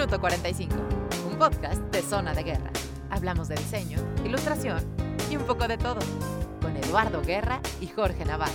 Minuto 45, un podcast de Zona de Guerra. Hablamos de diseño, ilustración y un poco de todo, con Eduardo Guerra y Jorge Navarro.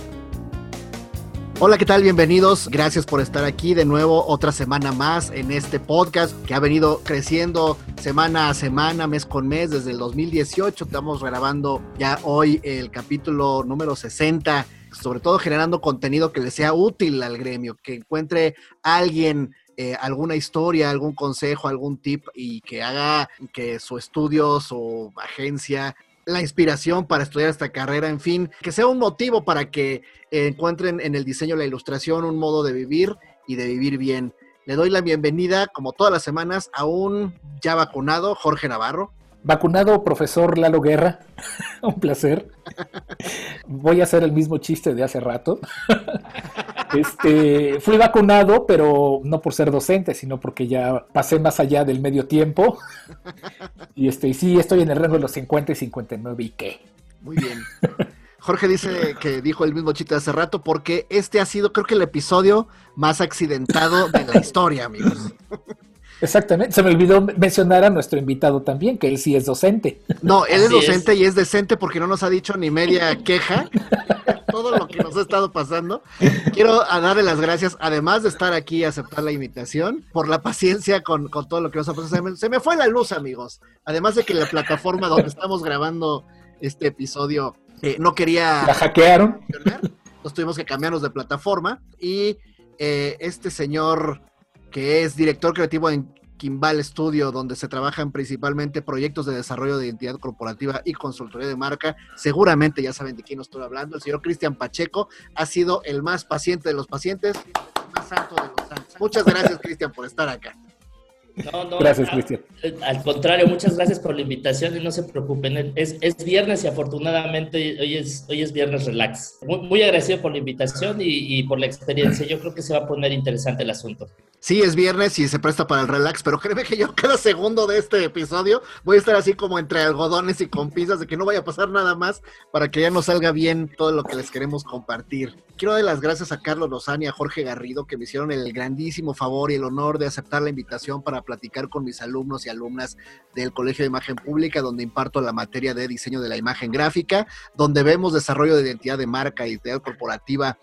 Hola, ¿qué tal? Bienvenidos. Gracias por estar aquí de nuevo otra semana más en este podcast que ha venido creciendo semana a semana, mes con mes desde el 2018. Estamos grabando ya hoy el capítulo número 60, sobre todo generando contenido que le sea útil al gremio, que encuentre alguien eh, alguna historia, algún consejo, algún tip y que haga que su estudio, su agencia, la inspiración para estudiar esta carrera, en fin, que sea un motivo para que encuentren en el diseño, la ilustración, un modo de vivir y de vivir bien. Le doy la bienvenida, como todas las semanas, a un ya vacunado, Jorge Navarro. Vacunado, profesor Lalo Guerra. un placer. Voy a hacer el mismo chiste de hace rato. Este, fui vacunado, pero no por ser docente, sino porque ya pasé más allá del medio tiempo. Y este, sí, estoy en el rango de los 50 y 59 y qué. Muy bien. Jorge dice que dijo el mismo chiste hace rato porque este ha sido, creo que el episodio más accidentado de la historia, amigos. Exactamente. Se me olvidó mencionar a nuestro invitado también, que él sí es docente. No, él es docente y es decente porque no nos ha dicho ni media queja. todo lo que nos ha estado pasando. Quiero darle las gracias, además de estar aquí y aceptar la invitación, por la paciencia con, todo lo que nos ha pasado. Se me, fue la luz, amigos. Además de que la plataforma donde estamos grabando este episodio eh, no quería... La hackearon. Nos tuvimos que cambiarnos de plataforma y eh, este señor que es director creativo en Kimball Studio, donde se trabajan principalmente proyectos de desarrollo de identidad corporativa y consultoría de marca. Seguramente ya saben de quién estoy hablando. El señor Cristian Pacheco ha sido el más paciente de los pacientes, el más santo de los santos. Muchas gracias, Cristian, por estar acá. No, no, gracias, Cristian. Al, contrario, muchas gracias por la invitación y no se preocupen. Es, es viernes y afortunadamente hoy es, hoy es viernes relax. Muy, agradecido por la invitación y, y, por la experiencia. Yo creo que se va a poner interesante el asunto. Sí, es viernes y se presta para el relax, pero créeme que yo cada segundo de este episodio voy a estar así como entre algodones y con pinzas de que no vaya a pasar nada más para que ya nos salga bien todo lo que les queremos compartir. Quiero dar las gracias a Carlos Lozani y a Jorge Garrido que me hicieron el grandísimo favor y el honor de aceptar la invitación para platicar con mis alumnos y alumnas del Colegio de Imagen Pública, donde imparto la materia de diseño de la imagen gráfica, donde vemos desarrollo de identidad de marca, identidad corporativa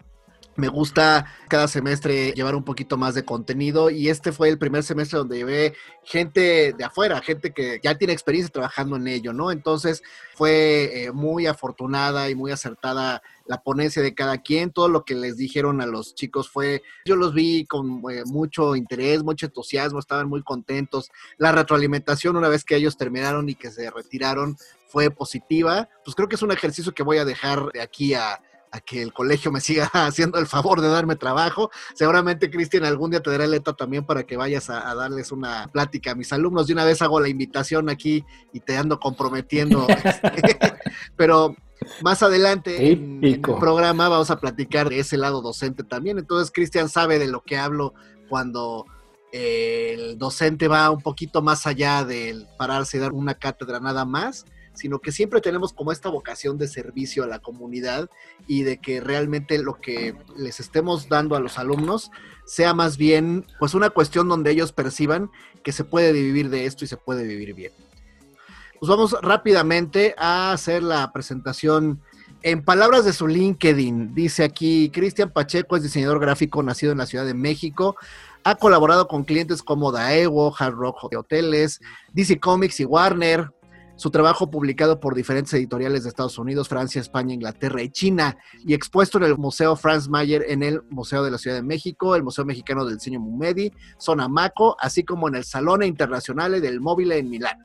me gusta cada semestre llevar un poquito más de contenido y este fue el primer semestre donde llevé gente de afuera, gente que ya tiene experiencia trabajando en ello, ¿no? Entonces fue eh, muy afortunada y muy acertada la ponencia de cada quien, todo lo que les dijeron a los chicos fue, yo los vi con eh, mucho interés, mucho entusiasmo, estaban muy contentos, la retroalimentación una vez que ellos terminaron y que se retiraron fue positiva, pues creo que es un ejercicio que voy a dejar de aquí a a que el colegio me siga haciendo el favor de darme trabajo. Seguramente, Cristian, algún día te daré letra también para que vayas a, darles una plática a mis alumnos. De una vez hago la invitación aquí y te ando comprometiendo. Este, pero más adelante en, el programa vamos a platicar de ese lado docente también. Entonces, Cristian sabe de lo que hablo cuando el docente va un poquito más allá del pararse y dar una cátedra nada más sino que siempre tenemos como esta vocación de servicio a la comunidad y de que realmente lo que les estemos dando a los alumnos sea más bien pues una cuestión donde ellos perciban que se puede vivir de esto y se puede vivir bien. Pues vamos rápidamente a hacer la presentación en palabras de su LinkedIn, dice aquí, Cristian Pacheco es diseñador gráfico nacido en la Ciudad de México, ha colaborado con clientes como Daewoo, Hard Rock Hoteles, DC Comics y Warner, su trabajo publicado por diferentes editoriales de Estados Unidos, Francia, España, Inglaterra y China, y expuesto en el Museo Franz Mayer, en el Museo de la Ciudad de México, el Museo Mexicano del Diseño Mumedi, Zona Maco, así como en el Salone Internacional del Móvil en Milán.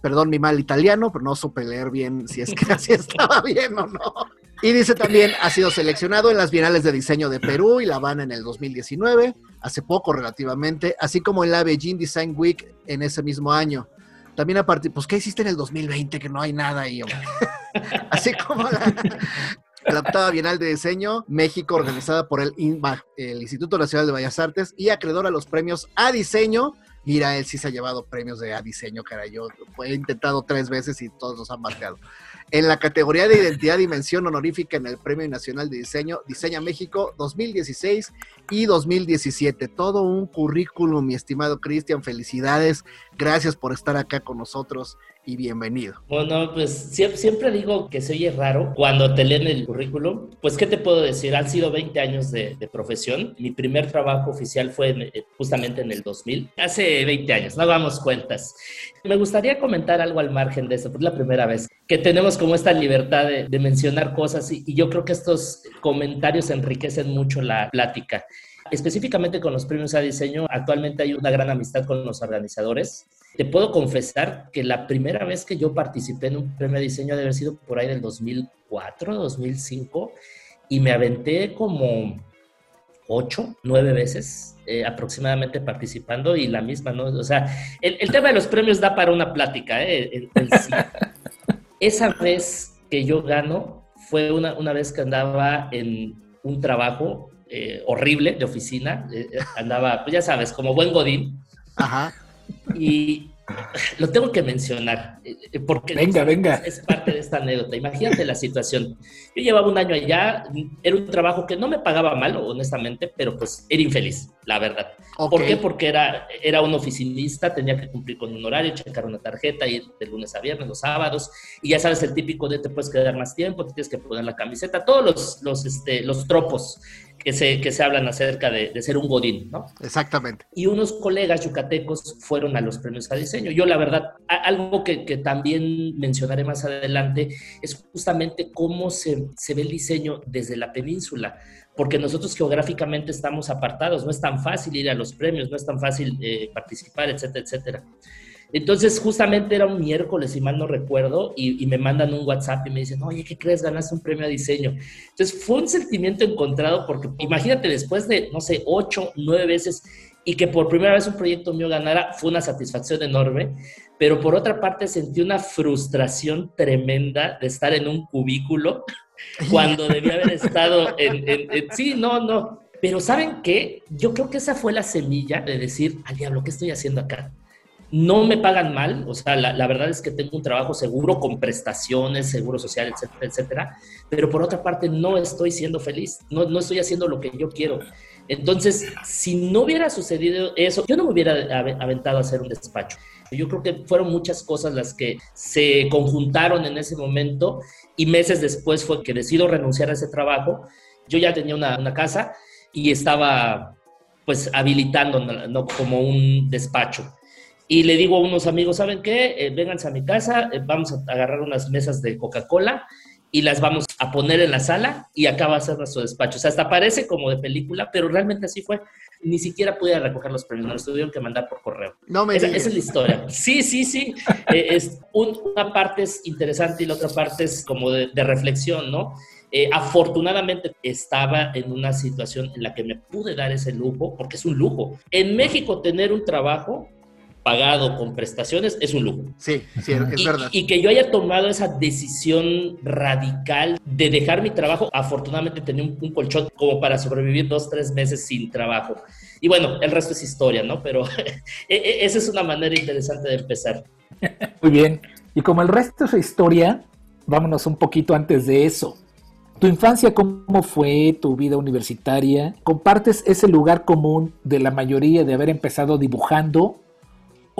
Perdón mi mal italiano, pero no supe leer bien si es que así estaba bien o no. Y dice también, ha sido seleccionado en las Bienales de Diseño de Perú y La Habana en el 2019, hace poco relativamente, así como en la Beijing Design Week en ese mismo año. También aparte, pues, ¿qué hiciste en el 2020? Que no hay nada ahí, Así como la, octava Bienal de Diseño, México, organizada por el, el Instituto Nacional de Bellas Artes y acreedor a los premios a diseño. Mira, él sí se ha llevado premios de a diseño, cara. Yo he intentado tres veces y todos los han marcado. En la categoría de identidad y mención honorífica en el Premio Nacional de Diseño Diseña México 2016 y 2017. Todo un currículum, mi estimado Cristian. Felicidades. Gracias por estar acá con nosotros y bienvenido. Bueno, pues siempre, digo que se oye raro cuando te leen el currículum. Pues, ¿qué te puedo decir? Han sido 20 años de, profesión. Mi primer trabajo oficial fue eh, justamente en el 2000, hace 20 años, no hagamos cuentas. Me gustaría comentar algo al margen de eso, porque es la primera vez que tenemos como esta libertad de, mencionar cosas y yo creo que estos comentarios enriquecen mucho la plática. Específicamente con los premios a diseño, actualmente hay una gran amistad con los organizadores. Te puedo confesar que la primera vez que yo participé en un premio de diseño debe haber sido por ahí del 2004, 2005, y me aventé como ocho, nueve veces eh, aproximadamente participando y la misma, ¿no? O sea, el, tema de los premios da para una plática, ¿eh? Esa vez que yo gano fue una, una vez que andaba en un trabajo eh, horrible de oficina. Eh, eh, andaba, pues ya sabes, como buen Godín. Ajá. Y lo tengo que mencionar, porque venga, venga. es parte de esta anécdota. Imagínate la situación. Yo llevaba un año allá, era un trabajo que no me pagaba mal, honestamente, pero pues era infeliz, la verdad. ¿Por qué? Porque era, era un oficinista, tenía que cumplir con un horario, checar una tarjeta, ir de lunes a viernes, los sábados, y ya sabes, el típico de te puedes quedar más tiempo, te tienes que poner la camiseta, todos los, los, este, los tropos que se, que se hablan acerca de, ser un godín, ¿no? Exactamente. Y unos colegas yucatecos fueron a los premios a diseño. Yo, la verdad, algo que, que también mencionaré más adelante es justamente cómo se, se ve el diseño desde la península porque nosotros geográficamente estamos apartados, no es tan fácil ir a los premios, no es tan fácil eh, participar, etcétera, etcétera. Entonces, justamente era un miércoles, si mal no recuerdo, y, me mandan un WhatsApp y me dicen, oye, ¿qué crees? Ganaste un premio a diseño. Entonces, fue un sentimiento encontrado porque imagínate, después de, no sé, ocho, nueve veces, y que por primera vez un proyecto mío ganara, fue una satisfacción enorme, pero por otra parte sentí una frustración tremenda de estar en un cubículo cuando debía haber estado en, en... Sí, no, no. Pero ¿saben qué? Yo creo que esa fue la semilla de decir, al diablo, ¿qué estoy haciendo acá? No me pagan mal, o sea, la, verdad es que tengo un trabajo seguro con prestaciones, seguro social, etcétera, etcétera, pero por otra parte no estoy siendo feliz, no, no estoy haciendo lo que yo quiero. Entonces, si no hubiera sucedido eso, yo no me hubiera aventado a hacer un despacho. Yo creo que fueron muchas cosas las que se conjuntaron en ese momento y meses después fue que decido renunciar a ese trabajo. Yo ya tenía una, casa y estaba pues habilitando como un despacho y le digo a unos amigos, ¿saben qué? Eh, vénganse a mi casa, eh, vamos a agarrar unas mesas de Coca-Cola y las vamos a poner en la sala y acá va a ser nuestro despacho. O sea, hasta parece como de película, pero realmente así fue. Ni siquiera pude recoger los premios, nos tuvieron que mandar por correo. No me esa, esa es la historia. Sí, sí, sí. Eh, es una parte es interesante y la otra parte es como de, reflexión, ¿no? afortunadamente estaba en una situación en la que me pude dar ese lujo, porque es un lujo. En México tener un trabajo pagado con prestaciones es un lujo. Sí, sí, es verdad. Y que yo haya tomado esa decisión radical de dejar mi trabajo, afortunadamente tenía un, colchón como para sobrevivir dos, tres meses sin trabajo. Y bueno, el resto es historia, ¿no? Pero e, e, esa es una manera interesante de empezar. Muy bien. Y como el resto es historia, vámonos un poquito antes de eso. ¿Tu infancia cómo fue? ¿Tu vida universitaria? ¿Compartes ese lugar común de la mayoría de haber empezado dibujando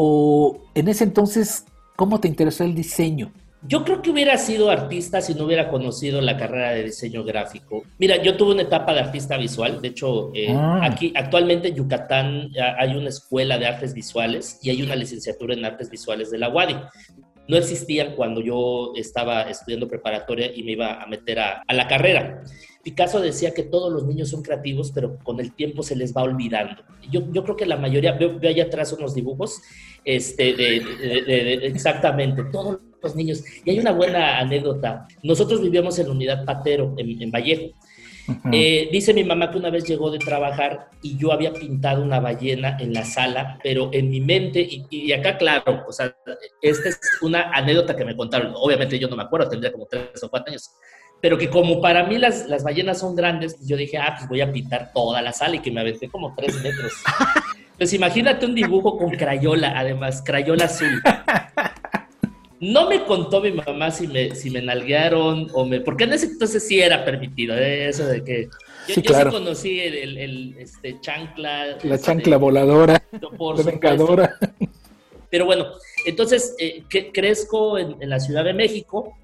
¿O en ese entonces, cómo te interesó el diseño? Yo creo que hubiera sido artista si no hubiera conocido la carrera de diseño gráfico. Mira, yo tuve una etapa de artista visual. De hecho, eh, ah. aquí actualmente en Yucatán hay una escuela de artes visuales y hay una licenciatura en artes visuales de la UADI. No existían cuando yo estaba estudiando preparatoria y me iba a meter a, a la carrera. Picasso decía que todos los niños son creativos, pero con el tiempo se les va olvidando. Yo, yo creo que la mayoría, veo, allá atrás unos dibujos, este, de, exactamente, todos los niños. Y hay una buena anécdota. Nosotros vivíamos en la unidad Patero, en, Vallejo. Eh, dice mi mamá que una vez llegó de trabajar y yo había pintado una ballena en la sala, pero en mi mente, y, y, acá claro, o sea, esta es una anécdota que me contaron, obviamente yo no me acuerdo, tendría como tres o cuatro años, pero que como para mí las, las ballenas son grandes, yo dije, ah, pues voy a pintar toda la sala y que me aventé como tres metros. Pues imagínate un dibujo con crayola, además, crayola azul. No me contó mi mamá si me, si me nalguearon o me... Porque en ese entonces sí era permitido, ¿eh? eso de que... Yo sí, claro. conocí el, el, este, chancla. La este, chancla voladora. Por vengadora. Pero bueno, entonces eh, que, crezco en, en, la Ciudad de México.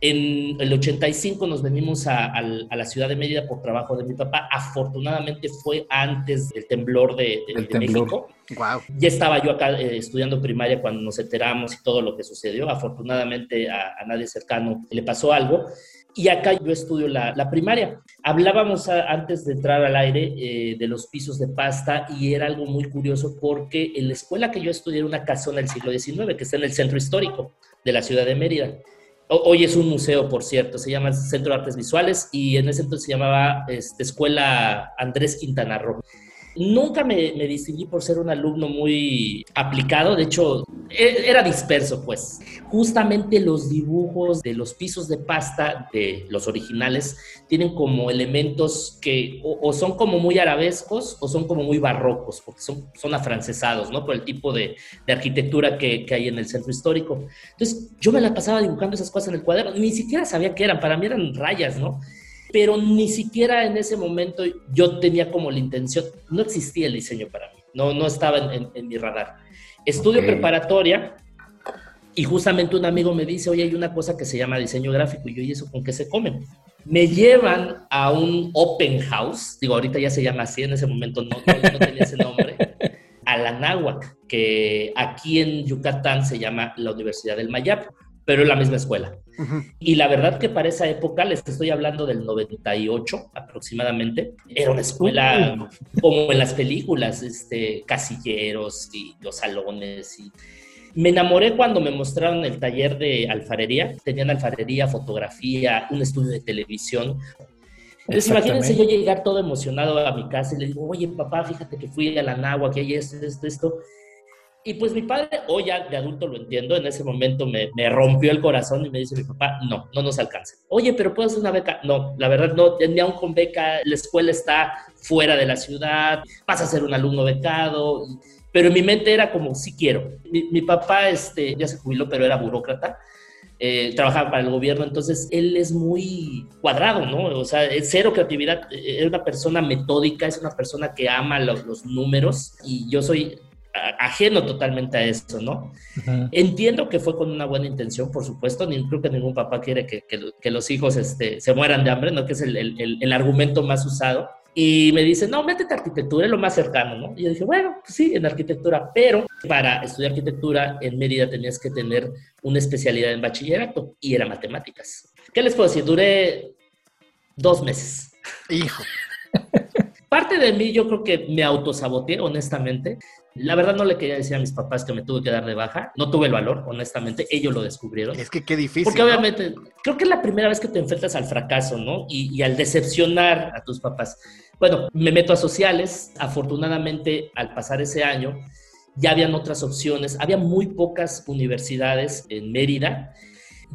En el 85 nos venimos a, a, a, la ciudad de Mérida por trabajo de mi papá. Afortunadamente fue antes del temblor de, de, de temblor. México. Wow. Ya estaba yo acá eh, estudiando primaria cuando nos enteramos y todo lo que sucedió. Afortunadamente a, a nadie cercano le pasó algo. Y acá yo estudio la, la primaria. Hablábamos a, antes de entrar al aire eh, de los pisos de pasta y era algo muy curioso porque en la escuela que yo estudié era una casona del siglo XIX que está en el centro histórico de la ciudad de Mérida. Hoy es un museo, por cierto, se llama Centro de Artes Visuales y en ese entonces se llamaba este, Escuela Andrés Quintana Roo. Nunca me, me, distinguí por ser un alumno muy aplicado, de hecho e, era disperso pues. Justamente los dibujos de los pisos de pasta de los originales tienen como elementos que o, son como muy arabescos o son como muy barrocos, porque son, son afrancesados, ¿no? Por el tipo de, de arquitectura que, que, hay en el centro histórico. Entonces yo me la pasaba dibujando esas cosas en el cuaderno, ni siquiera sabía qué eran, para mí eran rayas, ¿no? Pero ni siquiera en ese momento yo tenía como la intención, no existía el diseño para mí, no, no estaba en, en, en mi radar. Estudio okay. preparatoria y justamente un amigo me dice, oye, hay una cosa que se llama diseño gráfico, y yo, ¿y eso con qué se come? Me llevan a un open house, digo, ahorita ya se llama así, en ese momento no, no, no tenía ese nombre, a la Náhuac, que aquí en Yucatán se llama la Universidad del Mayap pero en la misma escuela. Uh -huh. Y la verdad que para esa época, les estoy hablando del 98 aproximadamente, era una escuela uh -huh. como en las películas, este, casilleros y los salones. Y... Me enamoré cuando me mostraron el taller de alfarería. Tenían alfarería, fotografía, un estudio de televisión. Entonces, imagínense yo llegar todo emocionado a mi casa y le digo, oye, papá, fíjate que fui a la Nagua, que hay esto, esto, esto. Y pues mi padre, hoy ya de adulto lo entiendo, en ese momento me, me, rompió el corazón y me dice mi papá, no, no nos alcanza. Oye, pero ¿puedo hacer una beca? No, la verdad no, ni aún con beca, la escuela está fuera de la ciudad, vas a ser un alumno becado. Pero en mi mente era como, sí quiero. Mi, papá este, ya se jubiló, pero era burócrata. Eh, trabajaba para el gobierno, entonces él es muy cuadrado, ¿no? O sea, es cero creatividad, es una persona metódica, es una persona que ama los, los números y yo soy ajeno totalmente a eso, ¿no? Uh -huh. Entiendo que fue con una buena intención, por supuesto, ni creo que ningún papá quiere que, que, que los hijos este, se mueran de hambre, ¿no? Que es el, el, el, argumento más usado. Y me dice, no, métete a arquitectura, es lo más cercano, ¿no? Y yo dije, bueno, pues sí, en arquitectura, pero para estudiar arquitectura en Mérida tenías que tener una especialidad en bachillerato y era matemáticas. ¿Qué les puedo decir? Duré dos meses. Hijo. Parte de mí yo creo que me autosaboteé, honestamente. La verdad no le quería decir a mis papás que me tuve que dar de baja. No tuve el valor, honestamente. Ellos lo descubrieron. Es que qué difícil. Porque ¿no? obviamente creo que es la primera vez que te enfrentas al fracaso, ¿no? Y, y, al decepcionar a tus papás. Bueno, me meto a sociales. Afortunadamente, al pasar ese año, ya habían otras opciones. Había muy pocas universidades en Mérida.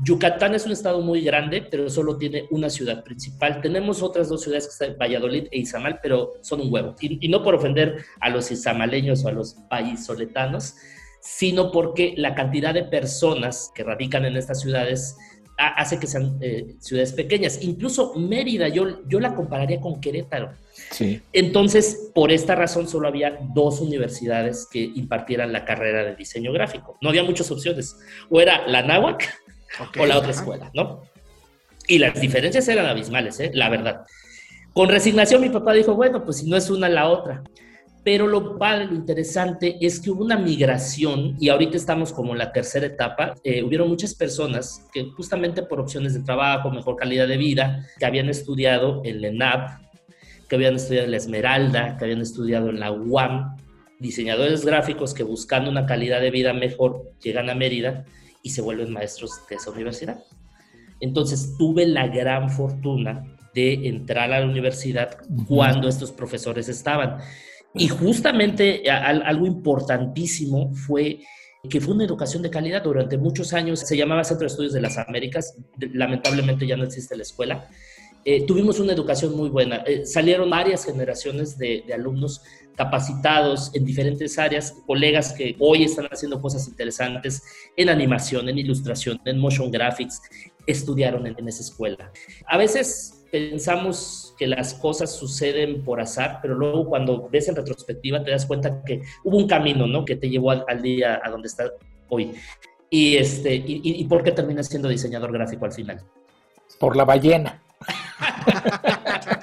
Yucatán es un estado muy grande, pero solo tiene una ciudad principal. Tenemos otras dos ciudades que están Valladolid e Izamal, pero son un huevo. Y, y no por ofender a los izamaleños o a los vallisoletanos, sino porque la cantidad de personas que radican en estas ciudades hace que sean eh, ciudades pequeñas. Incluso Mérida, yo, yo la compararía con Querétaro. Sí. Entonces, por esta razón, solo había dos universidades que impartieran la carrera de diseño gráfico. No había muchas opciones. O era la Náhuac okay, o la otra escuela, ¿no? Y las diferencias eran abismales, ¿eh? la verdad. Con resignación mi papá dijo, bueno, pues si no es una, la otra. Pero lo padre, lo interesante es que hubo una migración y ahorita estamos como en la tercera etapa. Eh, hubieron muchas personas que justamente por opciones de trabajo, mejor calidad de vida, que habían estudiado en la ENAP, que habían estudiado en la Esmeralda, que habían estudiado en la UAM, diseñadores gráficos que buscando una calidad de vida mejor llegan a Mérida y se vuelven maestros de esa universidad. Entonces tuve la gran fortuna de entrar a la universidad cuando estos profesores estaban. Y justamente algo importantísimo fue que fue una educación de calidad durante muchos años. Se llamaba Centro de Estudios de las Américas, lamentablemente ya no existe la escuela. eh, tuvimos una educación muy buena. Eh, salieron varias generaciones de, alumnos capacitados en diferentes áreas, colegas que hoy están haciendo cosas interesantes en animación, en ilustración, en motion graphics, estudiaron en, esa escuela. A veces pensamos que las cosas suceden por azar, pero luego cuando ves en retrospectiva te das cuenta que hubo un camino, ¿no? Que te llevó al, día a donde está hoy. Y, este, y, y por qué terminas siendo diseñador gráfico al final? Por la ballena.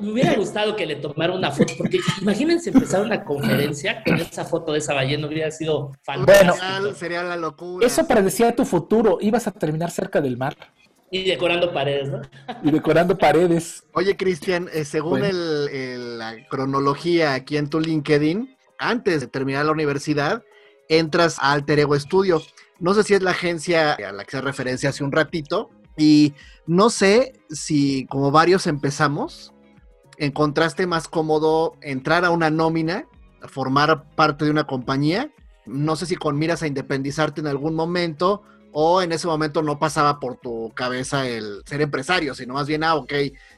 Me hubiera gustado que le tomara una foto, porque imagínense empezar una conferencia con esa foto de esa ballena, hubiera sido fantástico. Bueno, sería la locura. Eso predecía tu futuro, ibas a terminar cerca del mar. Y decorando paredes, ¿no? Y decorando paredes. Oye, Cristian, eh, según la cronología aquí en tu LinkedIn, antes de terminar la universidad, entras a Alter Ego Studio. No sé si es la agencia a la que se referencia hace un ratito, y no sé si, como varios empezamos, encontraste más cómodo entrar a una nómina, formar parte de una compañía. No sé si con miras a independizarte en algún momento o en ese momento no pasaba por tu cabeza el ser empresario, sino más bien, ah, ok,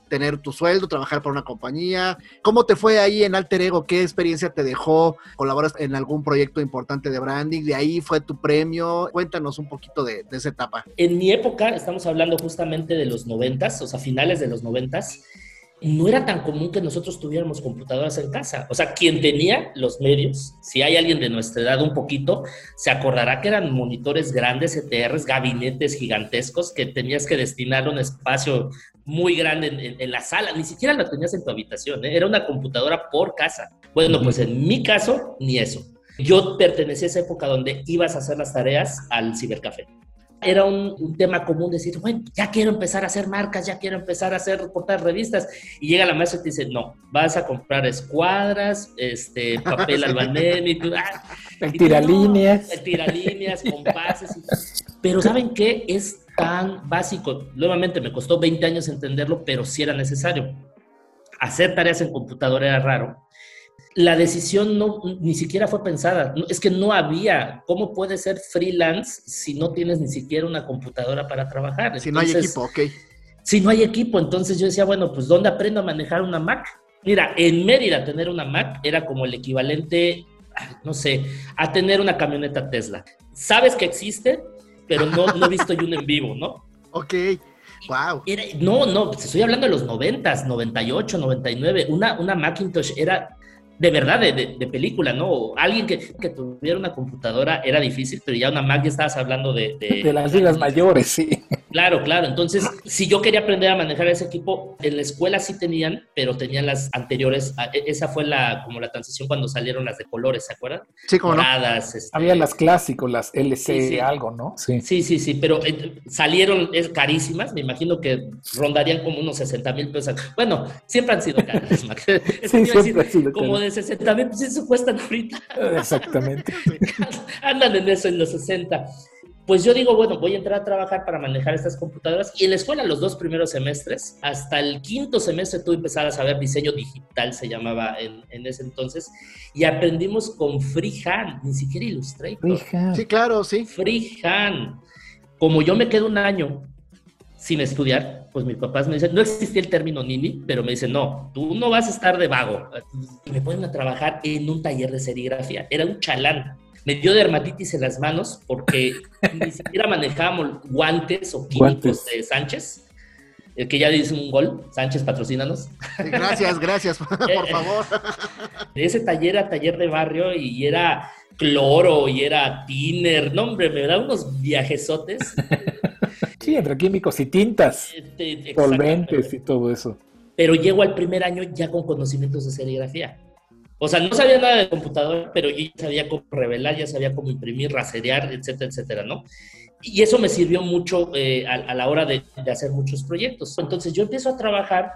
tener tu sueldo, trabajar para una compañía. ¿Cómo te fue ahí en Alter Ego? ¿Qué experiencia te dejó? ¿Colaboras en algún proyecto importante de branding? ¿De ahí fue tu premio? Cuéntanos un poquito de, esa etapa. En mi época, estamos hablando justamente de los noventas, o sea, finales de los noventas, no era tan común que nosotros tuviéramos computadoras en casa. O sea, quien tenía los medios, si hay alguien de nuestra edad un poquito, se acordará que eran monitores grandes, ETRs, gabinetes gigantescos que tenías que destinar un espacio muy grande en, la sala. Ni siquiera la tenías en tu habitación, ¿eh? era una computadora por casa. Bueno, pues en mi caso, ni eso. Yo pertenecía a esa época donde ibas a hacer las tareas al cibercafé era un, tema común decir, bueno, ya quiero empezar a hacer marcas, ya quiero empezar a hacer reportar revistas. Y llega la maestra y te dice, no, vas a comprar escuadras, este, papel albanés, ah, tiralíneas. el tiralíneas, compases. Pero ¿saben qué? Es tan básico. Nuevamente me costó 20 años entenderlo, pero sí era necesario. Hacer tareas en computadora era raro la decisión no, ni siquiera fue pensada. Es que no había. ¿Cómo puedes ser freelance si no tienes ni siquiera una computadora para trabajar? Si no hay equipo, ok. Si no hay equipo, entonces yo decía, bueno, pues ¿dónde aprendo a manejar una Mac? Mira, en Mérida tener una Mac era como el equivalente, no sé, a tener una camioneta Tesla. Sabes que existe, pero no, no he visto yo un en vivo, ¿no? Ok. Wow. no, no, estoy hablando de los 90, 98, 99. Una, una Macintosh era de verdad, de, película, ¿no? Alguien que, tuviera una computadora era difícil, pero ya una Mac ya estabas hablando de... De, las ligas mayores, sí. Claro, claro. Entonces, si yo quería aprender a manejar ese equipo, en la escuela sí tenían, pero tenían las anteriores. E, esa fue la como la transición cuando salieron las de colores, ¿se acuerdan? Sí, como Moradas, este Había las clásicos, las LC algo, ¿no? Sí. Sí, sí, sí, pero eh, salieron es, carísimas. Me imagino que rondarían como unos 60 mil pesos. Bueno, siempre han sido carísimas. sí, siempre han sido como de 60 mil, pues eso cuestan ahorita. Exactamente. Andan en eso en los 60. Pues yo digo, bueno, voy a entrar a trabajar para manejar estas computadoras. Y en la escuela, los dos primeros semestres, hasta el quinto semestre, tú empezar a saber diseño digital, se llamaba en, en ese entonces. Y aprendimos con Freehand, ni siquiera Illustrator. Freehand. Sí, claro, sí. Freehand. Como yo me quedo un año sin estudiar, pues mis papás me dicen, no existía el término nini, pero me dicen, no, tú no vas a estar de vago. Me ponen a trabajar en un taller de serigrafía. Era un chalán. Me dio dermatitis en las manos porque ni siquiera manejábamos guantes o químicos de Sánchez. El que ya dice un gol, Sánchez, patrocínanos. Gracias, gracias, por favor. Ese taller era taller de barrio y era cloro y era tiner. No, hombre, me da unos viajesotes. Sí, entre químicos y tintas, este, solventes y todo eso. Pero llego al primer año ya con conocimientos de serigrafía. O sea, no sabía nada de computador, pero yo ya sabía cómo revelar, ya sabía cómo imprimir, raserear, etcétera, etcétera, ¿no? Y eso me sirvió mucho eh, a, la hora de, de hacer muchos proyectos. Entonces yo empiezo a trabajar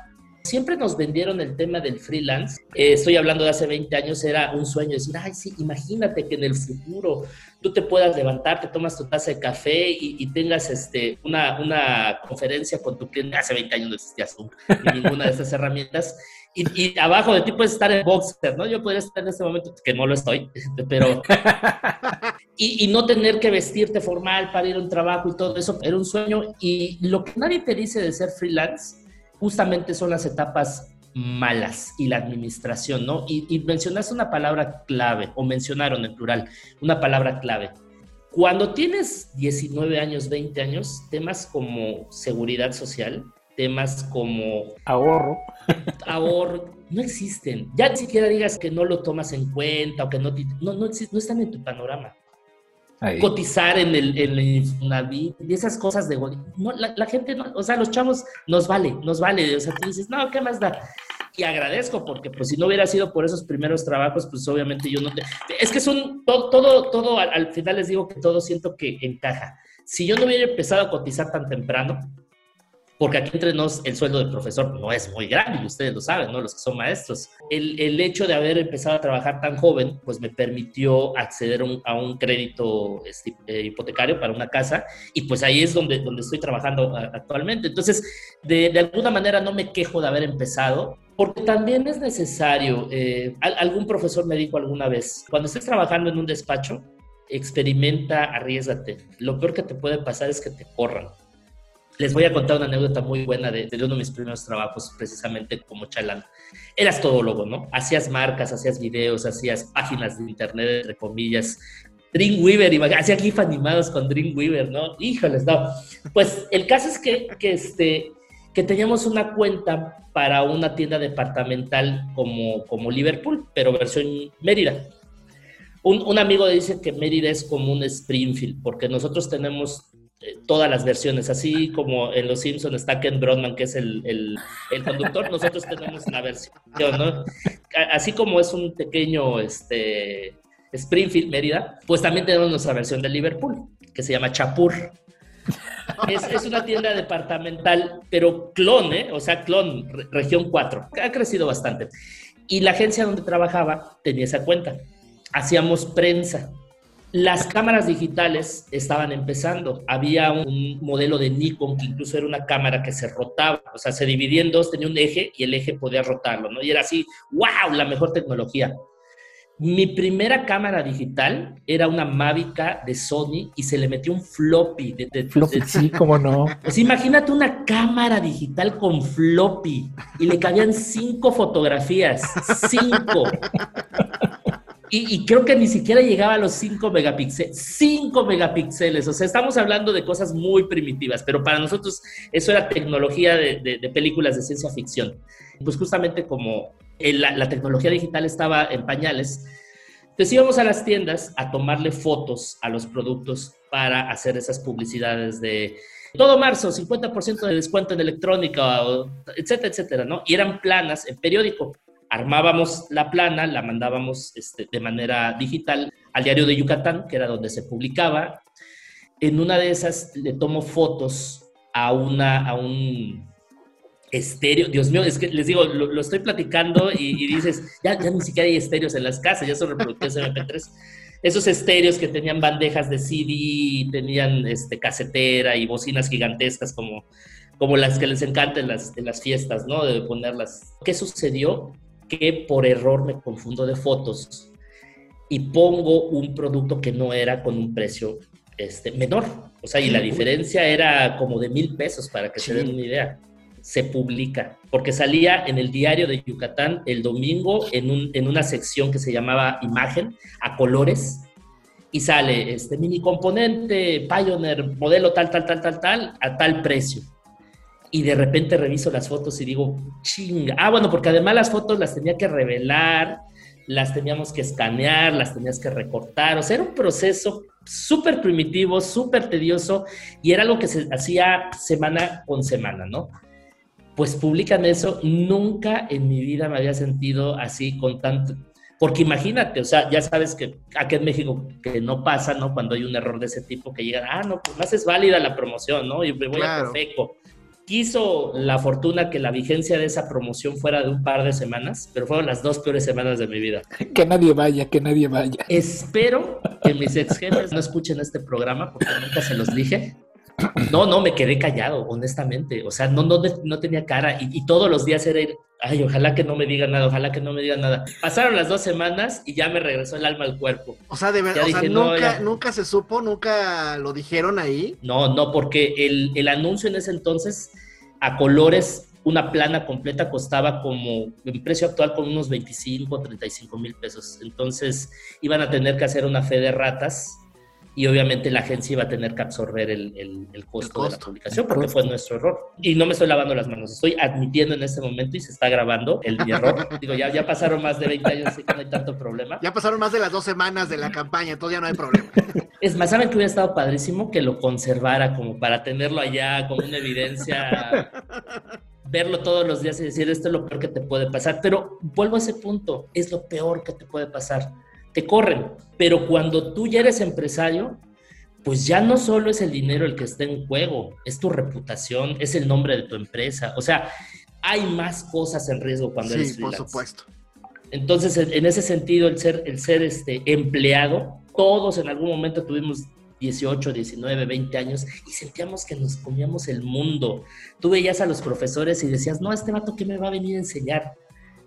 Siempre nos vendieron el tema del freelance. Eh, estoy hablando de hace 20 años, era un sueño decir, ay, sí, imagínate que en el futuro tú te puedas levantar, te tomas tu taza de café y, tengas este, una, una, conferencia con tu cliente. Hace 20 años no existía Zoom ni ninguna de estas herramientas. Y, abajo de ti puedes estar en Boxer, ¿no? Yo podría estar en este momento, que no lo estoy, pero y, no tener que vestirte formal para ir a un trabajo y todo eso, era un sueño. Y lo que nadie te dice de ser freelance, justamente son las etapas malas y la administración, ¿no? Y, y mencionaste una palabra clave, o mencionaron en plural, una palabra clave. Cuando tienes 19 años, 20 años, temas como seguridad social, temas como ahorro, ahorro, no existen. Ya ni siquiera digas que no lo tomas en cuenta o que no, no, no, no están en tu panorama cotizar en el, en y esas cosas de no, la, gente no, o sea, los chavos nos vale, nos vale, o sea, tú dices, no, ¿qué más da? Y agradezco porque pues si no hubiera sido por esos primeros trabajos, pues obviamente yo no te... Es que son todo, todo, todo al, al final les digo que todo siento que encaja. Si yo no hubiera empezado a cotizar tan temprano, porque aquí entre nos el sueldo del profesor no es muy grande, y ustedes lo saben, ¿no? Los que son maestros. El, el hecho de haber empezado a trabajar tan joven, pues me permitió acceder a un crédito este, eh, hipotecario para una casa, y pues ahí es donde, donde estoy trabajando actualmente. Entonces, de, de alguna manera no me quejo de haber empezado, porque también es necesario, eh, algún profesor me dijo alguna vez, cuando estés trabajando en un despacho, experimenta, arriesgate. Lo peor que te puede pasar es que te corran. Les voy a contar una anécdota muy buena de, uno de mis primeros trabajos, precisamente como chalán. Eras todólogo, ¿no? Hacías marcas, hacías videos, hacías páginas de internet, entre comillas. Dreamweaver, hacía GIF animados con Dreamweaver, ¿no? Híjoles, no. Pues el caso es que, que, este, que teníamos una cuenta para una tienda departamental como, como Liverpool, pero versión Mérida. Un, amigo dice que Mérida es como un Springfield, porque nosotros tenemos todas las versiones, así como en Los Simpsons está Ken Brodman, que es el, el, conductor, nosotros tenemos la versión, ¿no? Así como es un pequeño este, Springfield, Mérida, pues también tenemos nuestra versión de Liverpool, que se llama Chapur. Es, es, una tienda departamental, pero clon, ¿eh? O sea, clon, región 4. Ha crecido bastante. Y la agencia donde trabajaba tenía esa cuenta. Hacíamos prensa las cámaras digitales estaban empezando. Había un modelo de Nikon que incluso era una cámara que se rotaba, o sea, se dividía en dos, tenía un eje y el eje podía rotarlo, ¿no? Y era así, wow, la mejor tecnología. Mi primera cámara digital era una Mavic de Sony y se le metió un floppy. De, floppy, sí, cómo no. Pues imagínate una cámara digital con floppy y le cabían cinco fotografías, cinco. Y, creo que ni siquiera llegaba a los 5 megapíxeles. 5 megapíxeles. O sea, estamos hablando de cosas muy primitivas, pero para nosotros eso era tecnología de, películas de ciencia ficción. Pues justamente como la, tecnología digital estaba en pañales, entonces íbamos a las tiendas a tomarle fotos a los productos para hacer esas publicidades de todo marzo, 50% de descuento en electrónica, etcétera, etcétera, ¿no? Y eran planas en periódico armábamos la plana, la mandábamos este, de manera digital al diario de Yucatán, que era donde se publicaba. En una de esas le tomo fotos a, una, a un estéreo. Dios mío, es que les digo, lo, estoy platicando y, dices, ya, ya, ni siquiera hay estéreos en las casas, ya son reproductores MP3. Esos estéreos que tenían bandejas de CD, tenían este, casetera y bocinas gigantescas como, como las que les encantan en las, en las fiestas, ¿no? De ponerlas. ¿Qué sucedió? Que por error me confundo de fotos y pongo un producto que no era con un precio este, menor. O sea, y la diferencia era como de mil pesos para que se den una idea. Se publica, porque salía en el diario de Yucatán el domingo en, un, en una sección que se llamaba Imagen a colores y sale este mini componente Pioneer modelo tal, tal, tal, tal, tal, a tal precio y de repente reviso las fotos y digo, chinga. Ah, bueno, porque además las fotos las tenía que revelar, las teníamos que escanear, las tenías que recortar. O sea, era un proceso súper primitivo, súper tedioso y era algo que se hacía semana con semana, ¿no? Pues publican eso. Nunca en mi vida me había sentido así con tanto. Porque imagínate, o sea, ya sabes que aquí en México que no pasa, ¿no? Cuando hay un error de ese tipo que llega, ah, no, pues más es válida la promoción, ¿no? Y me voy a Profeco quiso la fortuna que la vigencia de esa promoción fuera de un par de semanas, pero fueron las dos peores semanas de mi vida. Que nadie vaya, que nadie vaya. Espero que mis ex jefes no escuchen este programa porque nunca se los dije. No, no, me quedé callado, honestamente. O sea, no, no, no tenía cara y, todos los días era ir, ay, ojalá que no me diga nada, ojalá que no me diga nada. Pasaron las dos semanas y ya me regresó el alma al cuerpo. O sea, de verdad, o sea, nunca, nunca se supo, nunca lo dijeron ahí. No, no, porque el, el anuncio en ese entonces a colores una plana completa costaba como, en precio actual, con unos 25, 35 mil pesos. Entonces iban a tener que hacer una fe de ratas y obviamente la agencia iba a tener que absorber el, el, costo, de la publicación porque fue nuestro error. Y no me estoy lavando las manos, estoy admitiendo en este momento y se está grabando el mi error. Digo, ya, ya pasaron más de 20 años, así que no hay tanto problema. Ya pasaron más de las dos semanas de la campaña, entonces ya no hay problema. Es más, ¿saben que hubiera estado padrísimo que lo conservara como para tenerlo allá como una evidencia? verlo todos los días y decir esto es lo peor que te puede pasar. Pero vuelvo a ese punto, es lo peor que te puede pasar te corren. Pero cuando tú ya eres empresario, pues ya no solo es el dinero el que está en juego, es tu reputación, es el nombre de tu empresa. O sea, hay más cosas en riesgo cuando eres freelance. por supuesto. Entonces, en ese sentido, el ser, el ser este, empleado, todos en algún momento tuvimos 18, 19, 20 años y sentíamos que nos comíamos el mundo. Tú veías a los profesores y decías, no, este vato, ¿qué me va a venir a enseñar?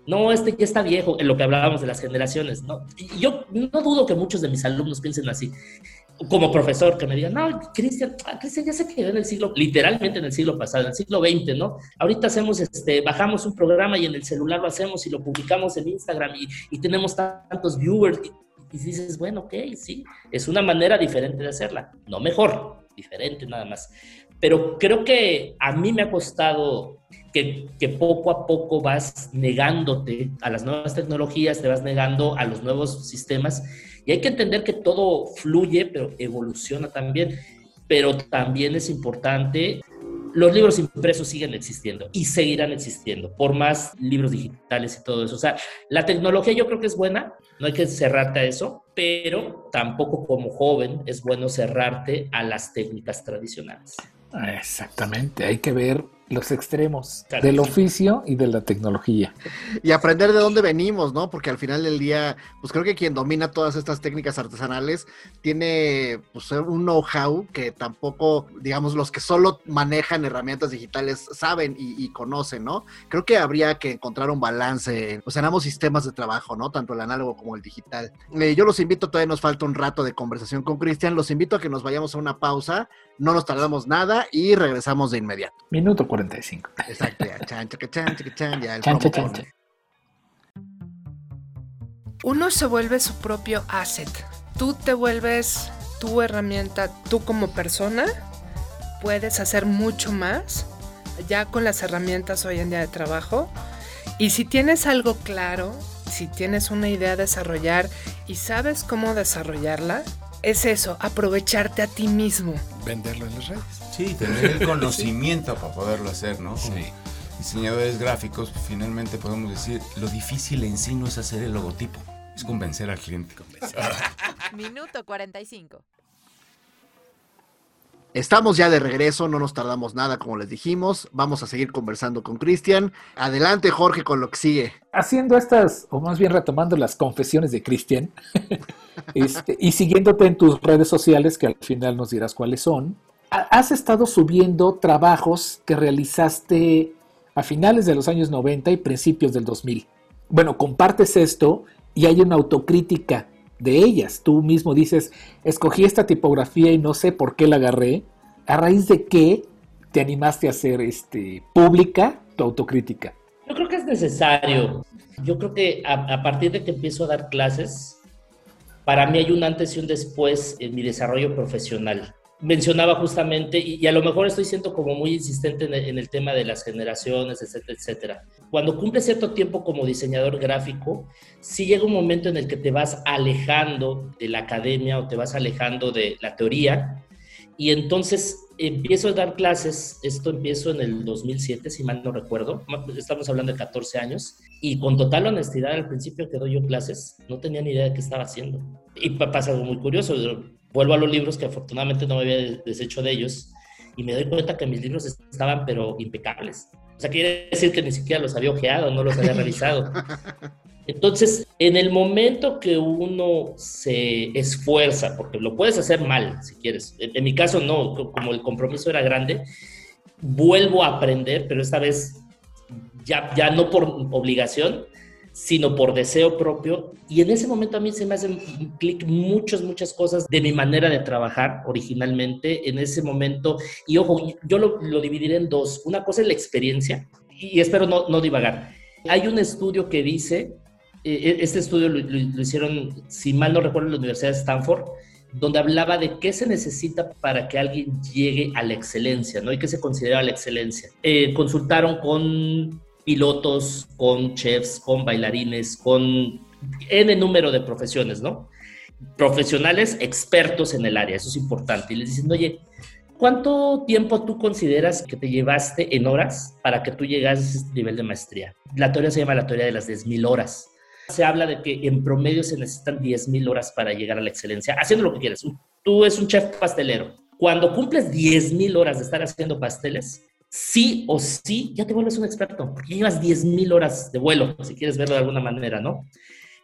No, este ya está viejo, en lo que hablábamos de las generaciones, ¿no? Yo no dudo que muchos de mis alumnos piensen así, como profesor, que me digan, no, Cristian, ah, Cristian ya se quedó en el siglo, literalmente en el siglo pasado, en el siglo XX, ¿no? Ahorita hacemos, este, bajamos un programa y en el celular lo hacemos y lo publicamos en Instagram y, tenemos tantos viewers. Y, y dices, bueno, ok, sí, es una manera diferente de hacerla, no mejor, diferente nada más. Pero creo que a mí me ha costado que, poco a poco vas negándote a las nuevas tecnologías, te vas negando a los nuevos sistemas. Y hay que entender que todo fluye, pero evoluciona también. Pero también es importante, los libros impresos siguen existiendo y seguirán existiendo, por más libros digitales y todo eso. O sea, la tecnología yo creo que es buena, no hay que cerrarte a eso, pero tampoco como joven es bueno cerrarte a las técnicas tradicionales. Exactamente, hay que ver los extremos del oficio y de la tecnología. Y aprender de dónde venimos, ¿no? Porque al final del día, pues creo que quien domina todas estas técnicas artesanales tiene pues, un know-how que tampoco, digamos, los que solo manejan herramientas digitales saben y, conocen, ¿no? Creo que habría que encontrar un balance, pues en ambos sistemas de trabajo, ¿no? Tanto el análogo como el digital. Eh, yo los invito, todavía nos falta un rato de conversación con Cristian, los invito a que nos vayamos a una pausa, no nos tardamos nada y regresamos de inmediato. Minuto 45. Exacto, ya. Chan, chan, chan, ya el Uno se vuelve su propio asset. Tú te vuelves tu herramienta, tú como persona puedes hacer mucho más ya con las herramientas hoy en día de trabajo. Y si tienes algo claro, si tienes una idea a desarrollar y sabes cómo desarrollarla, es eso, aprovecharte a ti mismo. Venderlo en las redes. Sí, tener el conocimiento para poderlo hacer, ¿no? sí. diseñadores gráficos, finalmente podemos decir, lo difícil en sí no es hacer el logotipo, es convencer al cliente. Minuto 45. Estamos ya de regreso, no nos tardamos nada, como les dijimos. Vamos a seguir conversando con Cristian. Adelante, Jorge, con lo que sigue. Haciendo estas, o más bien retomando las confesiones de Cristian, este, y siguiéndote en tus redes sociales, que al final nos dirás cuáles son, has estado subiendo trabajos que realizaste a finales de los años 90 y principios del 2000. Bueno, compartes esto y hay una autocrítica de ellas. Tú mismo dices, escogí esta tipografía y no sé por qué la agarré. ¿A raíz de qué te animaste a hacer este, pública tu autocrítica? Yo creo que es necesario. Yo creo que a, partir de que empiezo a dar clases, para mí hay un antes y un después en mi desarrollo profesional mencionaba justamente, y, a lo mejor estoy siendo como muy insistente en el, tema de las generaciones, etcétera, etcétera. Cuando cumple cierto tiempo como diseñador gráfico, sí llega un momento en el que te vas alejando de la academia o te vas alejando de la teoría, y entonces empiezo a dar clases, esto empiezo en el 2007, si mal no recuerdo, estamos hablando de 14 años, y con total honestidad al principio que doy yo clases, no tenía ni idea de qué estaba haciendo. Y pasa algo muy curioso, vuelvo a los libros que afortunadamente no me había deshecho de ellos y me doy cuenta que mis libros estaban pero impecables. O sea, quiere decir que ni siquiera los había ojeado, no los había revisado. Entonces, en el momento que uno se esfuerza, porque lo puedes hacer mal si quieres, en, mi caso no, como el compromiso era grande, vuelvo a aprender, pero esta vez ya, ya no por obligación, sino por deseo propio. Y en ese momento a mí se me hacen clic muchas, muchas cosas de mi manera de trabajar originalmente en ese momento. Y ojo, yo lo, lo dividiré en dos. Una cosa es la experiencia, y espero no, no divagar. Hay un estudio que dice, eh, este estudio lo, hicieron, si mal no recuerdo, la Universidad de Stanford, donde hablaba de qué se necesita para que alguien llegue a la excelencia, ¿no? Y qué se considera la excelencia. Eh, consultaron con pilotos, con chefs, con bailarines, con N número de profesiones, ¿no? Profesionales expertos en el área, eso es importante. Y les dicen, oye, ¿cuánto tiempo tú consideras que te llevaste en horas para que tú llegases a este nivel de maestría? La teoría se llama la teoría de las 10.000 horas. Se habla de que en promedio se necesitan 10.000 horas para llegar a la excelencia, haciendo lo que quieres. Tú eres un chef pastelero. Cuando cumples 10.000 horas de estar haciendo pasteles, sí o sí ya te vuelves un experto, porque llevas 10.000 horas de vuelo, si quieres verlo de alguna manera, ¿no?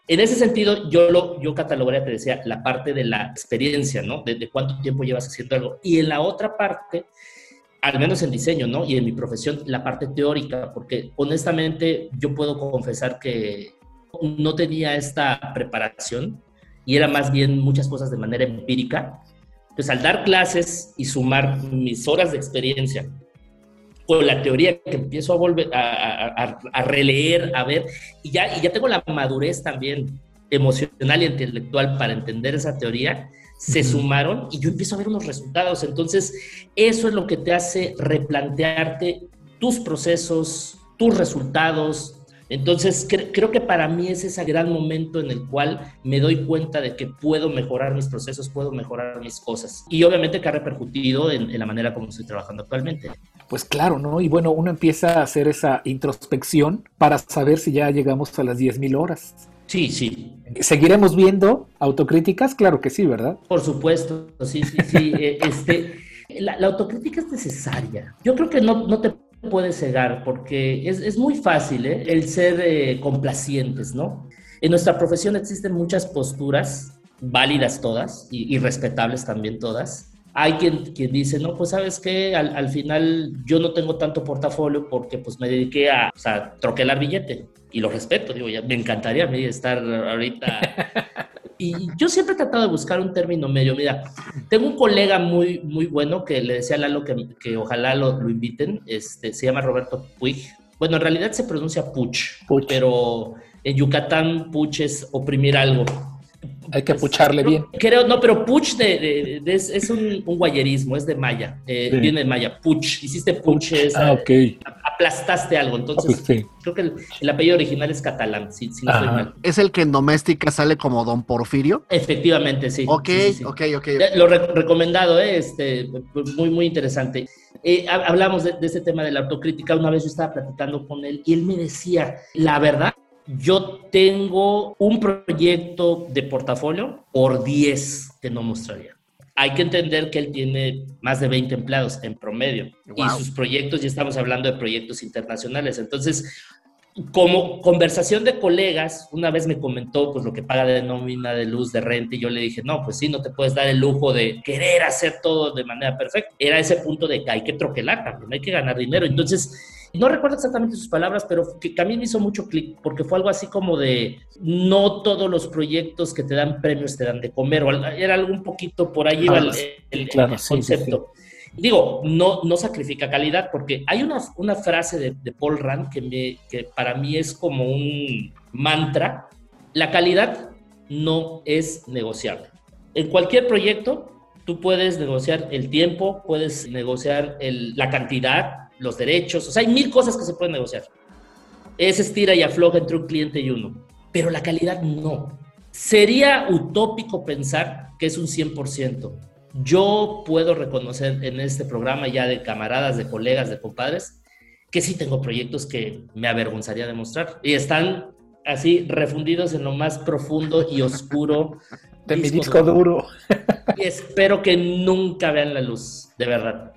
En ese sentido, yo lo yo catalogaría, te decía, la parte de la experiencia, ¿no? De, cuánto tiempo llevas haciendo algo. Y en la otra parte, al menos en diseño, ¿no? Y en mi profesión, la parte teórica, porque honestamente yo puedo confesar que no tenía esta preparación y era más bien muchas cosas de manera empírica. Entonces, al dar clases y sumar mis horas de experiencia con la teoría que empiezo a volver a, releer, a ver, y ya, y ya tengo la madurez también emocional y intelectual para entender esa teoría, se sumaron y yo empiezo a ver unos resultados. Entonces, eso es lo que te hace replantearte tus procesos, tus resultados, entonces, creo que para mí es ese gran momento en el cual me doy cuenta de que puedo mejorar mis procesos, puedo mejorar mis cosas. Y obviamente que ha repercutido en, la manera como estoy trabajando actualmente. Pues claro, ¿no? Y bueno, uno empieza a hacer esa introspección para saber si ya llegamos a las 10.000 horas. Sí, sí. ¿Seguiremos viendo autocríticas? Claro que sí, ¿verdad? Por supuesto, sí, sí, sí. Eh, este, la, autocrítica es necesaria. Yo creo que no, no te puede cegar porque es, es muy fácil ¿eh? el ser eh, complacientes, ¿no? En nuestra profesión existen muchas posturas, válidas todas y, respetables también todas. Hay quien, quien dice, no, pues sabes que al, al, final yo no tengo tanto portafolio porque pues me dediqué a, o sea, troquelar billete y lo respeto, digo, ya me encantaría a mí estar ahorita y yo siempre he tratado de buscar un término medio. Mira, tengo un colega muy, muy bueno que le decía a Lalo que, que ojalá lo, lo, inviten. Este, se llama Roberto Puig. Bueno, en realidad se pronuncia Puch, pero en Yucatán Puch es oprimir algo. Hay que pucharle bien. Creo, no, pero puch de, es, un, guayerismo, es de maya. Eh, viene de maya. Puch. Hiciste puch. ah, ok. Aplastaste algo. Entonces, creo que el, apellido original es catalán, si, no estoy mal. ¿Es el que en doméstica sale como Don Porfirio? Efectivamente, sí. Ok, ok, ok. Lo recomendado, ¿eh? este, muy, muy interesante. Eh, hablamos de, de ese tema de la autocrítica. Una vez yo estaba platicando con él y él me decía, la verdad yo tengo un proyecto de portafolio por 10 que no mostraría. Hay que entender que él tiene más de 20 empleados en promedio y sus proyectos, ya estamos hablando de proyectos internacionales. Entonces, como conversación de colegas, una vez me comentó pues lo que paga de nómina, de luz, de renta, y yo le dije, no, pues sí, no te puedes dar el lujo de querer hacer todo de manera perfecta. Era ese punto de que hay que troquelar también, hay que ganar dinero. Entonces, no recuerdo exactamente sus palabras, pero que, también hizo mucho clic, porque fue algo así como de, no todos los proyectos que te dan premios te dan de comer, o era algo un poquito por ahí ah, el, concepto. Digo, no, no sacrifica calidad, porque hay una, una frase de, Paul Rand que, me, que para mí es como un mantra. La calidad no es negociable. En cualquier proyecto, tú puedes negociar el tiempo, puedes negociar la cantidad, los derechos, o sea, hay mil cosas que se pueden negociar. Es estira y afloja entre un cliente y uno, pero la calidad no. Sería utópico pensar que es un 100%. Yo puedo reconocer en este programa ya de camaradas, de colegas, de compadres, que sí tengo proyectos que me avergonzaría demostrar y están así refundidos en lo más profundo y oscuro de mi disco duro. Y espero que nunca vean la luz, de verdad.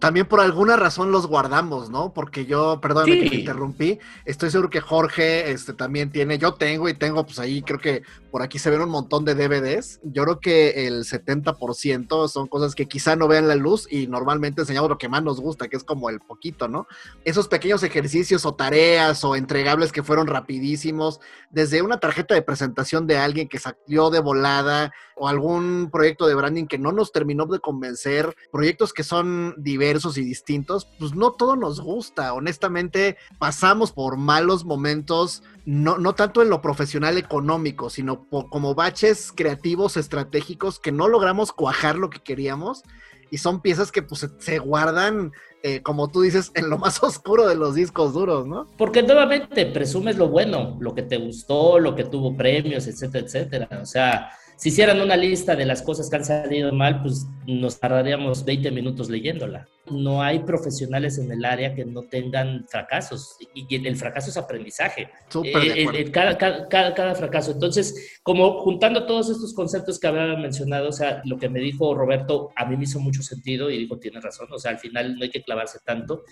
También por alguna razón los guardamos, ¿no? Porque yo, perdóname que te interrumpí, estoy seguro que Jorge este, también tiene, yo tengo y tengo, pues ahí creo que por aquí se ven un montón de DVDs. Yo creo que el 70% son cosas que quizá no vean la luz y normalmente enseñamos lo que más nos gusta, que es como el poquito, ¿no? Esos pequeños ejercicios o tareas o entregables que fueron rapidísimos, desde una tarjeta de presentación de alguien que salió de volada o algún proyecto de branding que no nos terminó de convencer, proyectos que son diversos y distintos, pues no todo nos gusta. Honestamente, pasamos por malos momentos, no, no tanto en lo profesional económico, sino como baches creativos, estratégicos, que no logramos cuajar lo que queríamos. Y son piezas que pues, se guardan eh, como tú dices, en lo más oscuro de los discos duros, ¿no? Porque nuevamente presumes lo bueno, lo que te gustó, lo que tuvo premios, etcétera, etcétera. O sea, si hicieran una lista de las cosas que han salido mal, pues nos tardaríamos 20 minutos leyéndola. No hay profesionales en el área que no tengan fracasos y el fracaso es aprendizaje. Eh, eh, cada, cada, fracaso. Entonces, como juntando todos estos conceptos que había mencionado, o sea, lo que me dijo Roberto a mí me hizo mucho sentido y dijo, tiene razón, o sea, al final no hay que clavarse tanto.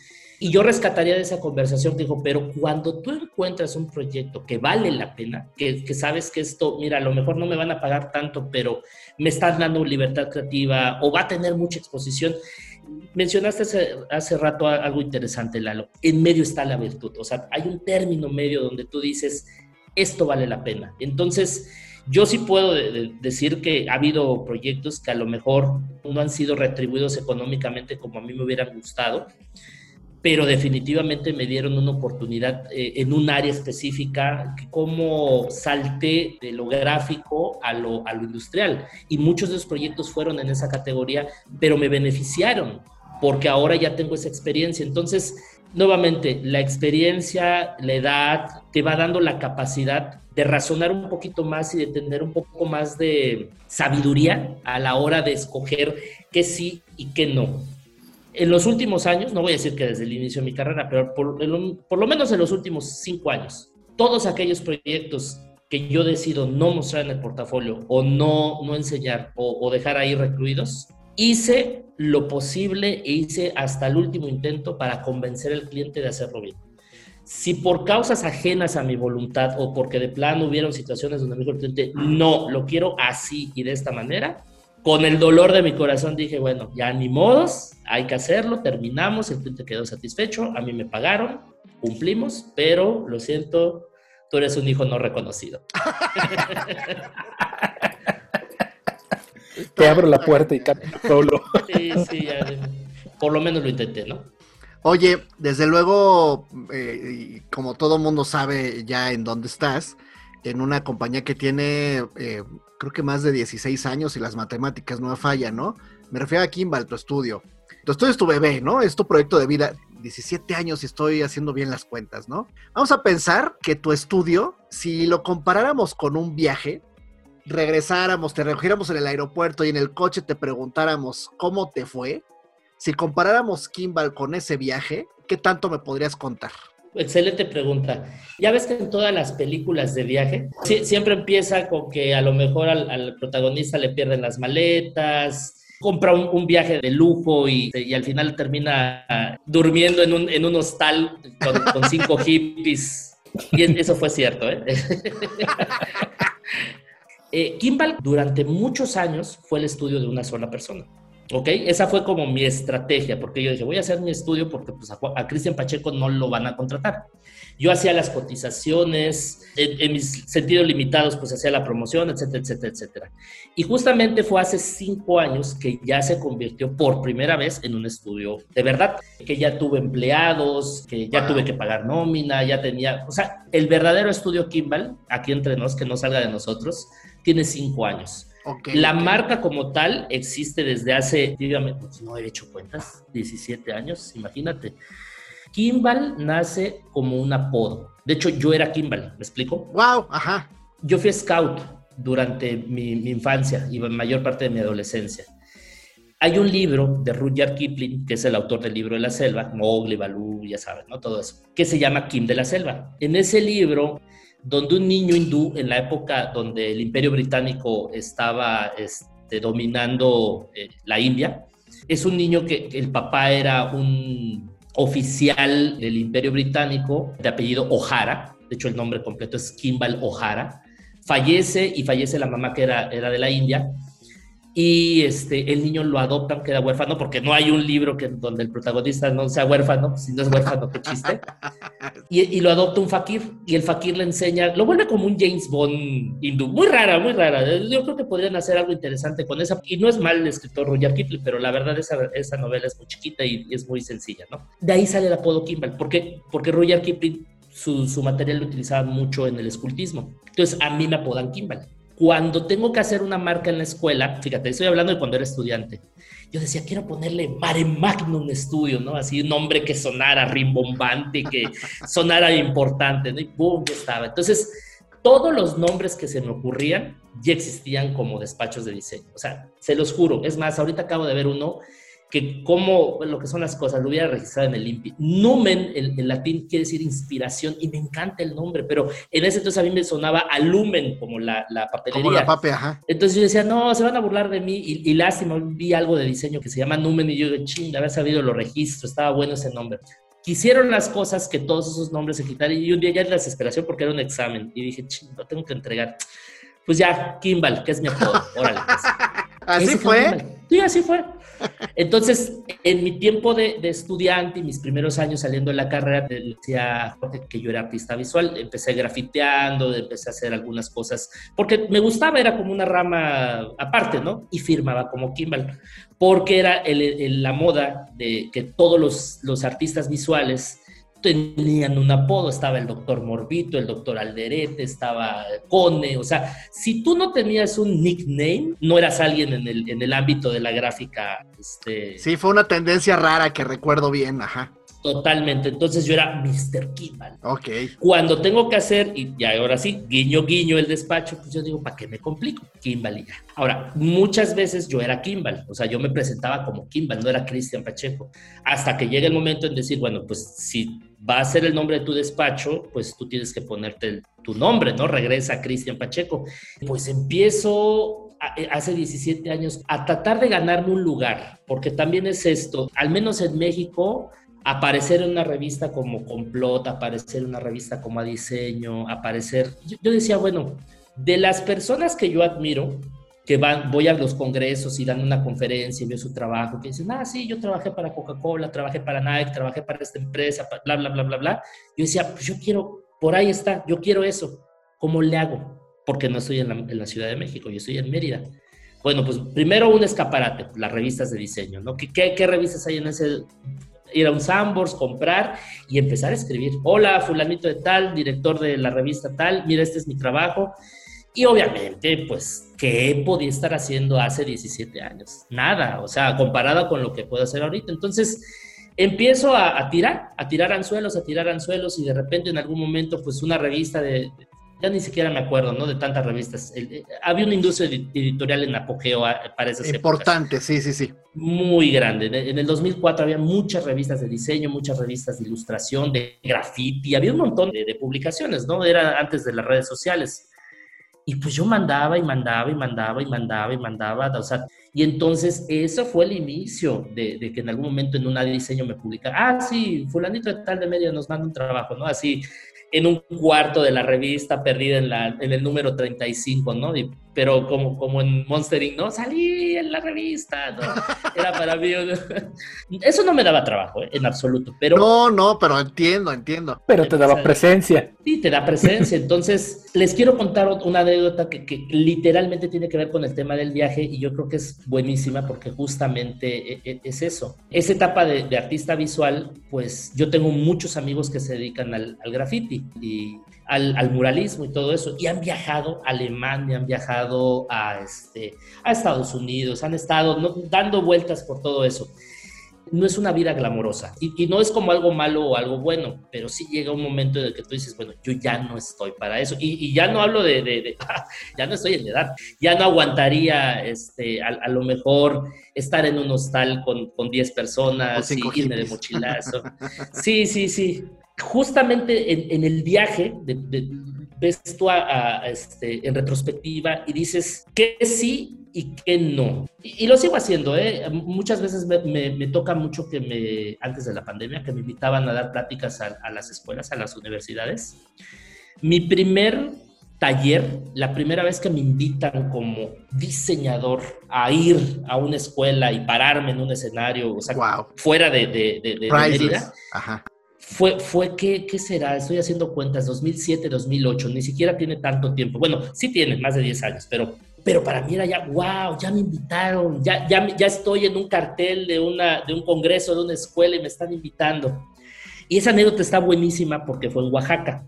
Y yo rescataría de esa conversación, dijo, pero cuando tú encuentras un proyecto que vale la pena, que, que, sabes que esto, mira, a lo mejor no me van a pagar tanto, pero me están dando libertad creativa o va a tener mucha exposición. Mencionaste hace, rato algo interesante, Lalo. En medio está la virtud. O sea, hay un término medio donde tú dices, esto vale la pena. Entonces, yo sí puedo decir que ha habido proyectos que a lo mejor no han sido retribuidos económicamente como a mí me hubieran gustado, pero definitivamente me dieron una oportunidad eh, en un área específica, como salté de lo gráfico a lo, a lo industrial. Y muchos de los proyectos fueron en esa categoría, pero me beneficiaron porque ahora ya tengo esa experiencia. Entonces, nuevamente, la experiencia, la edad, te va dando la capacidad de razonar un poquito más y de tener un poco más de sabiduría a la hora de escoger qué sí y qué no en los últimos años, no voy a decir que desde el inicio de mi carrera, pero por, por, lo menos en los últimos cinco años, todos aquellos proyectos que yo decido no mostrar en el portafolio o no, no enseñar o, dejar ahí recluidos, hice lo posible e hice hasta el último intento para convencer al cliente de hacerlo bien. Si por causas ajenas a mi voluntad o porque de plano hubieron situaciones donde me dijo el cliente, no, lo quiero así y de esta manera, con el dolor de mi corazón dije, bueno, ya ni modos, hay que hacerlo, terminamos, el cliente quedó satisfecho, a mí me pagaron, cumplimos, pero lo siento, tú eres un hijo no reconocido. Te abro la puerta y camino solo. Sí, sí, por lo menos lo intenté, ¿no? Oye, desde luego, eh, como todo mundo sabe ya en dónde estás, en una compañía que tiene eh, creo que más de 16 años y las matemáticas no fallan, ¿no? Me refiero a Kimball, tu estudio. Tu estudio es tu bebé, ¿no? Es tu proyecto de vida. 17 años y estoy haciendo bien las cuentas, ¿no? Vamos a pensar que tu estudio, si lo comparáramos con un viaje, regresáramos, te recogiéramos en el aeropuerto y en el coche te preguntáramos cómo te fue, si comparáramos Kimball con ese viaje, ¿qué tanto me podrías contar? Excelente pregunta. Ya ves que en todas las películas de viaje siempre empieza con que a lo mejor al, protagonista le pierden las maletas, compra un, viaje de lujo y, al final termina durmiendo en un, en un hostal con, cinco hippies. Y eso fue cierto, ¿eh? eh, Kimball durante muchos años fue el estudio de una sola persona. ¿Ok? Esa fue como mi estrategia, porque yo dije, voy a hacer mi estudio porque pues, a, Cristian Pacheco no lo van a contratar. Yo hacía las cotizaciones, en, mis sentidos limitados, pues hacía la promoción, etcétera, etcétera, etcétera. Y justamente fue hace cinco años que ya se convirtió por primera vez en un estudio de verdad, que ya tuve empleados, que ya tuve que pagar nómina, ya tenía, o sea, el verdadero estudio Kimball, aquí entre nos, que no salga de nosotros, tiene cinco años la marca como tal existe desde hace, dígame, pues no he hecho cuentas, 17 años, imagínate. Kimball nace como un apodo. De hecho, yo era Kimball, ¿me explico? Wow, ajá. Yo fui scout durante mi, infancia y mayor parte de mi adolescencia. Hay un libro de Rudyard Kipling, que es el autor del libro de la selva, Mowgli, Baloo, ya saben, ¿no? Todo eso, que se llama Kim de la Selva. En ese libro donde un niño hindú en la época donde el imperio británico estaba este, dominando eh, la India, Es un niño que el papá era un oficial del Imperio Británico de apellido O'Hara, de hecho el nombre completo es Kimball O'Hara, fallece y fallece la mamá que era, era de la India y este, el niño lo adoptan, queda huérfano, porque no hay un libro que, donde el protagonista no sea huérfano, si no es huérfano, qué chiste. Y, lo adopta un fakir, y el fakir le enseña, lo vuelve como un James Bond hindú, muy rara, muy rara. Yo creo que podrían hacer algo interesante con esa, y no es mal el escritor Roger Kipling, pero la verdad esa, esa novela es muy chiquita y, es muy sencilla, ¿no? De ahí sale el apodo Kimball, ¿por qué? Porque Roger Kipling su, su material lo utilizaba mucho en el escultismo. Entonces a mí me apodan Kimball cuando tengo que hacer una marca en la escuela, fíjate, estoy hablando de cuando era estudiante, yo decía, quiero ponerle Mare Magnum Studio, ¿no? Así un nombre que sonara rimbombante, que sonara importante, ¿no? Y boom, ya estaba. Entonces, todos los nombres que se me ocurrían ya existían como despachos de diseño. O sea, se los juro. Es más, ahorita acabo de ver uno que como lo que son las cosas, lo hubiera registrado en el INPI. Numen, en, latín, quiere decir inspiración, y me encanta el nombre, pero en ese entonces a mí me sonaba alumen, como la, la papelería. Como la pape, ajá. Entonces yo decía, no, se van a burlar de mí, y, lástima, vi algo de diseño que se llama Numen, y yo digo, ching, de haber sabido lo registro, estaba bueno ese nombre. Quisieron las cosas que todos esos nombres se quitaran, y un día ya es la desesperación porque era un examen, y dije, ching, lo tengo que entregar. Pues ya, Kimball, que es mi apodo, órale. Pues. ¿Así fue? Sí, así fue. Entonces, en mi tiempo de, estudiante y mis primeros años saliendo de la carrera, decía que yo era artista visual. Empecé grafiteando, empecé a hacer algunas cosas, porque me gustaba, era como una rama aparte, ¿no? Y firmaba como Kimball, porque era la moda de que todos los, los artistas visuales tenían un apodo, estaba el doctor Morbito, el doctor Alderete, estaba Cone, o sea, si tú no tenías un nickname, no eras alguien en el, en el ámbito de la gráfica. Este... Sí, fue una tendencia rara que recuerdo bien, ajá. Totalmente. Entonces yo era Mr. Kimball. Ok. Cuando tengo que hacer, y ya ahora sí, guiño, guiño el despacho, pues yo digo, ¿para qué me complico? Kimball y ya. Ahora, muchas veces yo era Kimball, o sea, yo me presentaba como Kimball, no era Cristian Pacheco. Hasta que llega el momento en decir, bueno, pues si va a ser el nombre de tu despacho, pues tú tienes que ponerte tu nombre, ¿no? Regresa Cristian Pacheco. Pues empiezo eh, hace 17 años a tratar de ganarme un lugar, porque también es esto, al menos en México, aparecer en una revista como Complot, aparecer en una revista como A Diseño, aparecer... Yo, decía, bueno, de las personas que yo admiro, que van, voy a los congresos y dan una conferencia y veo su trabajo, que dicen, ah, sí, yo trabajé para Coca-Cola, trabajé para Nike, trabajé para esta empresa, bla, bla, bla, bla, bla. Yo decía, pues yo quiero, por ahí está, yo quiero eso. ¿Cómo le hago? Porque no estoy en la, en la Ciudad de México, yo estoy en Mérida. Bueno, pues primero un escaparate, las revistas de diseño, ¿no? ¿Qué, qué, qué revistas hay en ese ir a un Sambors, comprar y empezar a escribir. Hola, fulanito de tal, director de la revista tal, mira, este es mi trabajo. Y obviamente, pues, ¿qué podía estar haciendo hace 17 años? Nada, o sea, comparado con lo que puedo hacer ahorita. Entonces, empiezo a, a, tirar, a tirar anzuelos, a tirar anzuelos y de repente en algún momento, pues, una revista de, ya ni siquiera me acuerdo, ¿no? De tantas revistas. Eh, había una industria editorial en apogeo ah, para esas Importante, sí, sí, sí. Muy grande. En el 2004 había muchas revistas de diseño, muchas revistas de ilustración, de graffiti, había un montón de, publicaciones, ¿no? Era antes de las redes sociales. Y pues yo mandaba y mandaba y mandaba y mandaba y mandaba, o sea, y entonces eso fue el inicio de, de que en algún momento en una diseño me publicara, ah, sí, fulanito de tal de media nos manda un trabajo, ¿no? Así, en un cuarto de la revista, perdida en, la, en el número 35, ¿no? pero como, como en Monstering, ¿no? Salí en la revista, ¿no? Era para mí. Eso no me daba trabajo, ¿eh? en absoluto. Pero, no, no, pero entiendo, entiendo. Pero te daba presencia. Sí, te da presencia. Entonces, les quiero contar una anécdota que, que, literalmente tiene que ver con el tema del viaje y yo creo que es buenísima porque justamente e, e, es eso. Esa etapa de, artista visual, pues yo tengo muchos amigos que se dedican al, al graffiti y al, muralismo y todo eso, y han viajado a Alemania, han viajado a, este, a Estados Unidos, han estado dando vueltas por todo eso. No es una vida glamorosa y, no es como algo malo o algo bueno, pero sí llega un momento en el que tú dices, bueno, yo ya no estoy para eso. Y, ya no hablo de, ya no estoy en edad, ya no aguantaría este, a, lo mejor estar en un hostal con, con 10 personas y irme de mochilazo. Sí, sí, sí justamente en, el viaje, ves tú este, en retrospectiva y dices qué sí y qué no. Y, lo sigo haciendo, ¿eh? Muchas veces me, toca mucho que me, antes de la pandemia, que me invitaban a dar pláticas a, las escuelas, a las universidades. Mi primer taller, la primera vez que me invitan como diseñador a ir a una escuela y pararme en un escenario, o sea, fuera de, de, de, de Mérida, Ajá fue, fue ¿qué, ¿qué, será? Estoy haciendo cuentas, 2007, 2008, ni siquiera tiene tanto tiempo. Bueno, sí tiene más de 10 años, pero, pero para mí era ya, wow, ya me invitaron, ya, ya, ya estoy en un cartel de, una, de un congreso, de una escuela y me están invitando. Y esa anécdota está buenísima porque fue en Oaxaca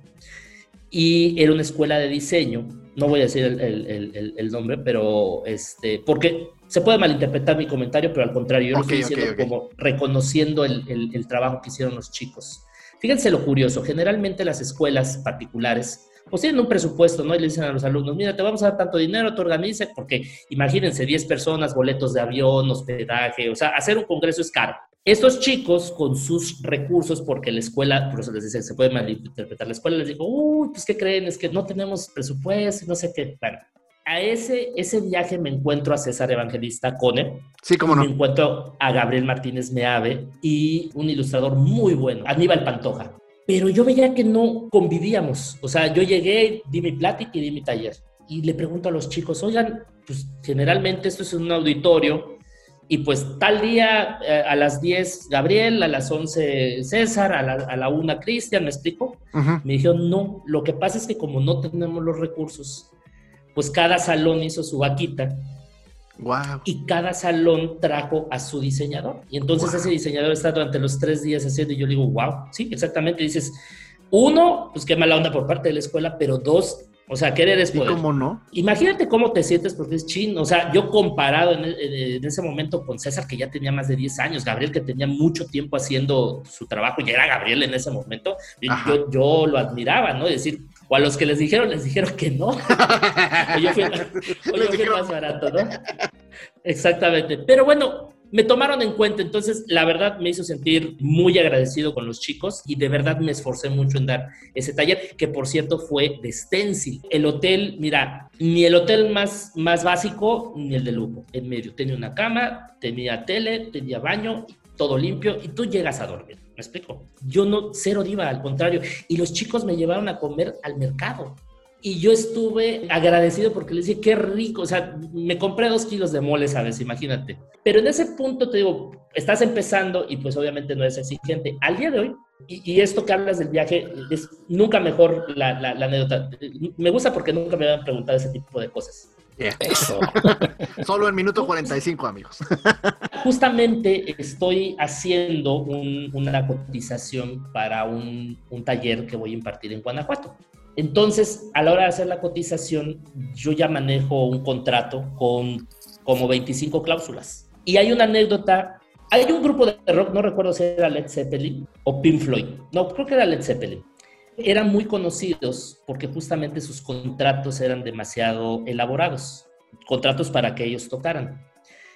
y era una escuela de diseño. No voy a decir el, el, el, nombre, pero este, porque se puede malinterpretar mi comentario, pero al contrario, yo lo estoy diciendo como reconociendo el, trabajo que hicieron los chicos. Fíjense lo curioso, generalmente las escuelas particulares pues tienen un presupuesto, ¿no? Y le dicen a los alumnos, mira, te vamos a dar tanto dinero, te organice, porque imagínense, 10 personas, boletos de avión, hospedaje, o sea, hacer un congreso es caro. Estos chicos con sus recursos, porque la escuela, por eso les dice, se puede malinterpretar, la escuela les dijo, uy, pues ¿qué creen? Es que no tenemos presupuesto, no sé qué. Bueno, a ese, ese viaje me encuentro a César Evangelista Cone. Sí, cómo no. Me encuentro a Gabriel Martínez Meave y un ilustrador muy bueno, Aníbal Pantoja. Pero yo veía que no convivíamos. O sea, yo llegué, di mi plática y di mi taller. Y le pregunto a los chicos, oigan, pues generalmente esto es un auditorio y pues tal día eh, a las 10 Gabriel, a las 11 César, a la, a la 1 Cristian, ¿me explico? Me dijeron, no, lo que pasa es que como no tenemos los recursos, pues cada salón hizo su vaquita. Wow. Y cada salón trajo a su diseñador. Y entonces ese diseñador está durante los tres días haciendo, y yo digo, wow, sí, exactamente. dices, uno, pues qué mala onda por parte de la escuela, pero dos, o sea, querer es poder. ¿Y cómo no? Imagínate cómo te sientes porque es chin. O sea, yo comparado en, ese momento con César, que ya tenía más de 10 años, Gabriel, que tenía mucho tiempo haciendo su trabajo, y era Gabriel en ese momento, yo, yo, lo admiraba, ¿no? Es decir, o a los que les dijeron, les dijeron que no. o yo fui, más barato, ¿no? Exactamente. Pero bueno, me tomaron en cuenta, entonces la verdad me hizo sentir muy agradecido con los chicos y de verdad me esforcé mucho en dar ese taller, que por cierto fue de stencil. El hotel, mira, ni el hotel más, más básico ni el de lujo, en medio. Tenía una cama, tenía tele, tenía baño, todo limpio y tú llegas a dormir. ¿Me explico? Yo no, cero diva, al contrario. Y los chicos me llevaron a comer al mercado. Y yo estuve agradecido porque les dije, qué rico. O sea, me compré dos kilos de mole, ¿sabes? Imagínate. Pero en ese punto te digo, estás empezando y pues obviamente no es exigente. Al día de hoy, y, esto que hablas del viaje, es nunca mejor la, la, la anécdota. Me gusta porque nunca me habían preguntado ese tipo de cosas. Eso. Solo en minuto 45, amigos. Justamente estoy haciendo una cotización para un, taller que voy a impartir en Guanajuato. Entonces, a la hora de hacer la cotización, yo ya manejo un contrato con como 25 cláusulas. Y hay una anécdota. Hay un grupo de rock, no recuerdo si era Led Zeppelin o Pink Floyd. No, creo que era Led Zeppelin eran muy conocidos porque justamente sus contratos eran demasiado elaborados, contratos para que ellos tocaran.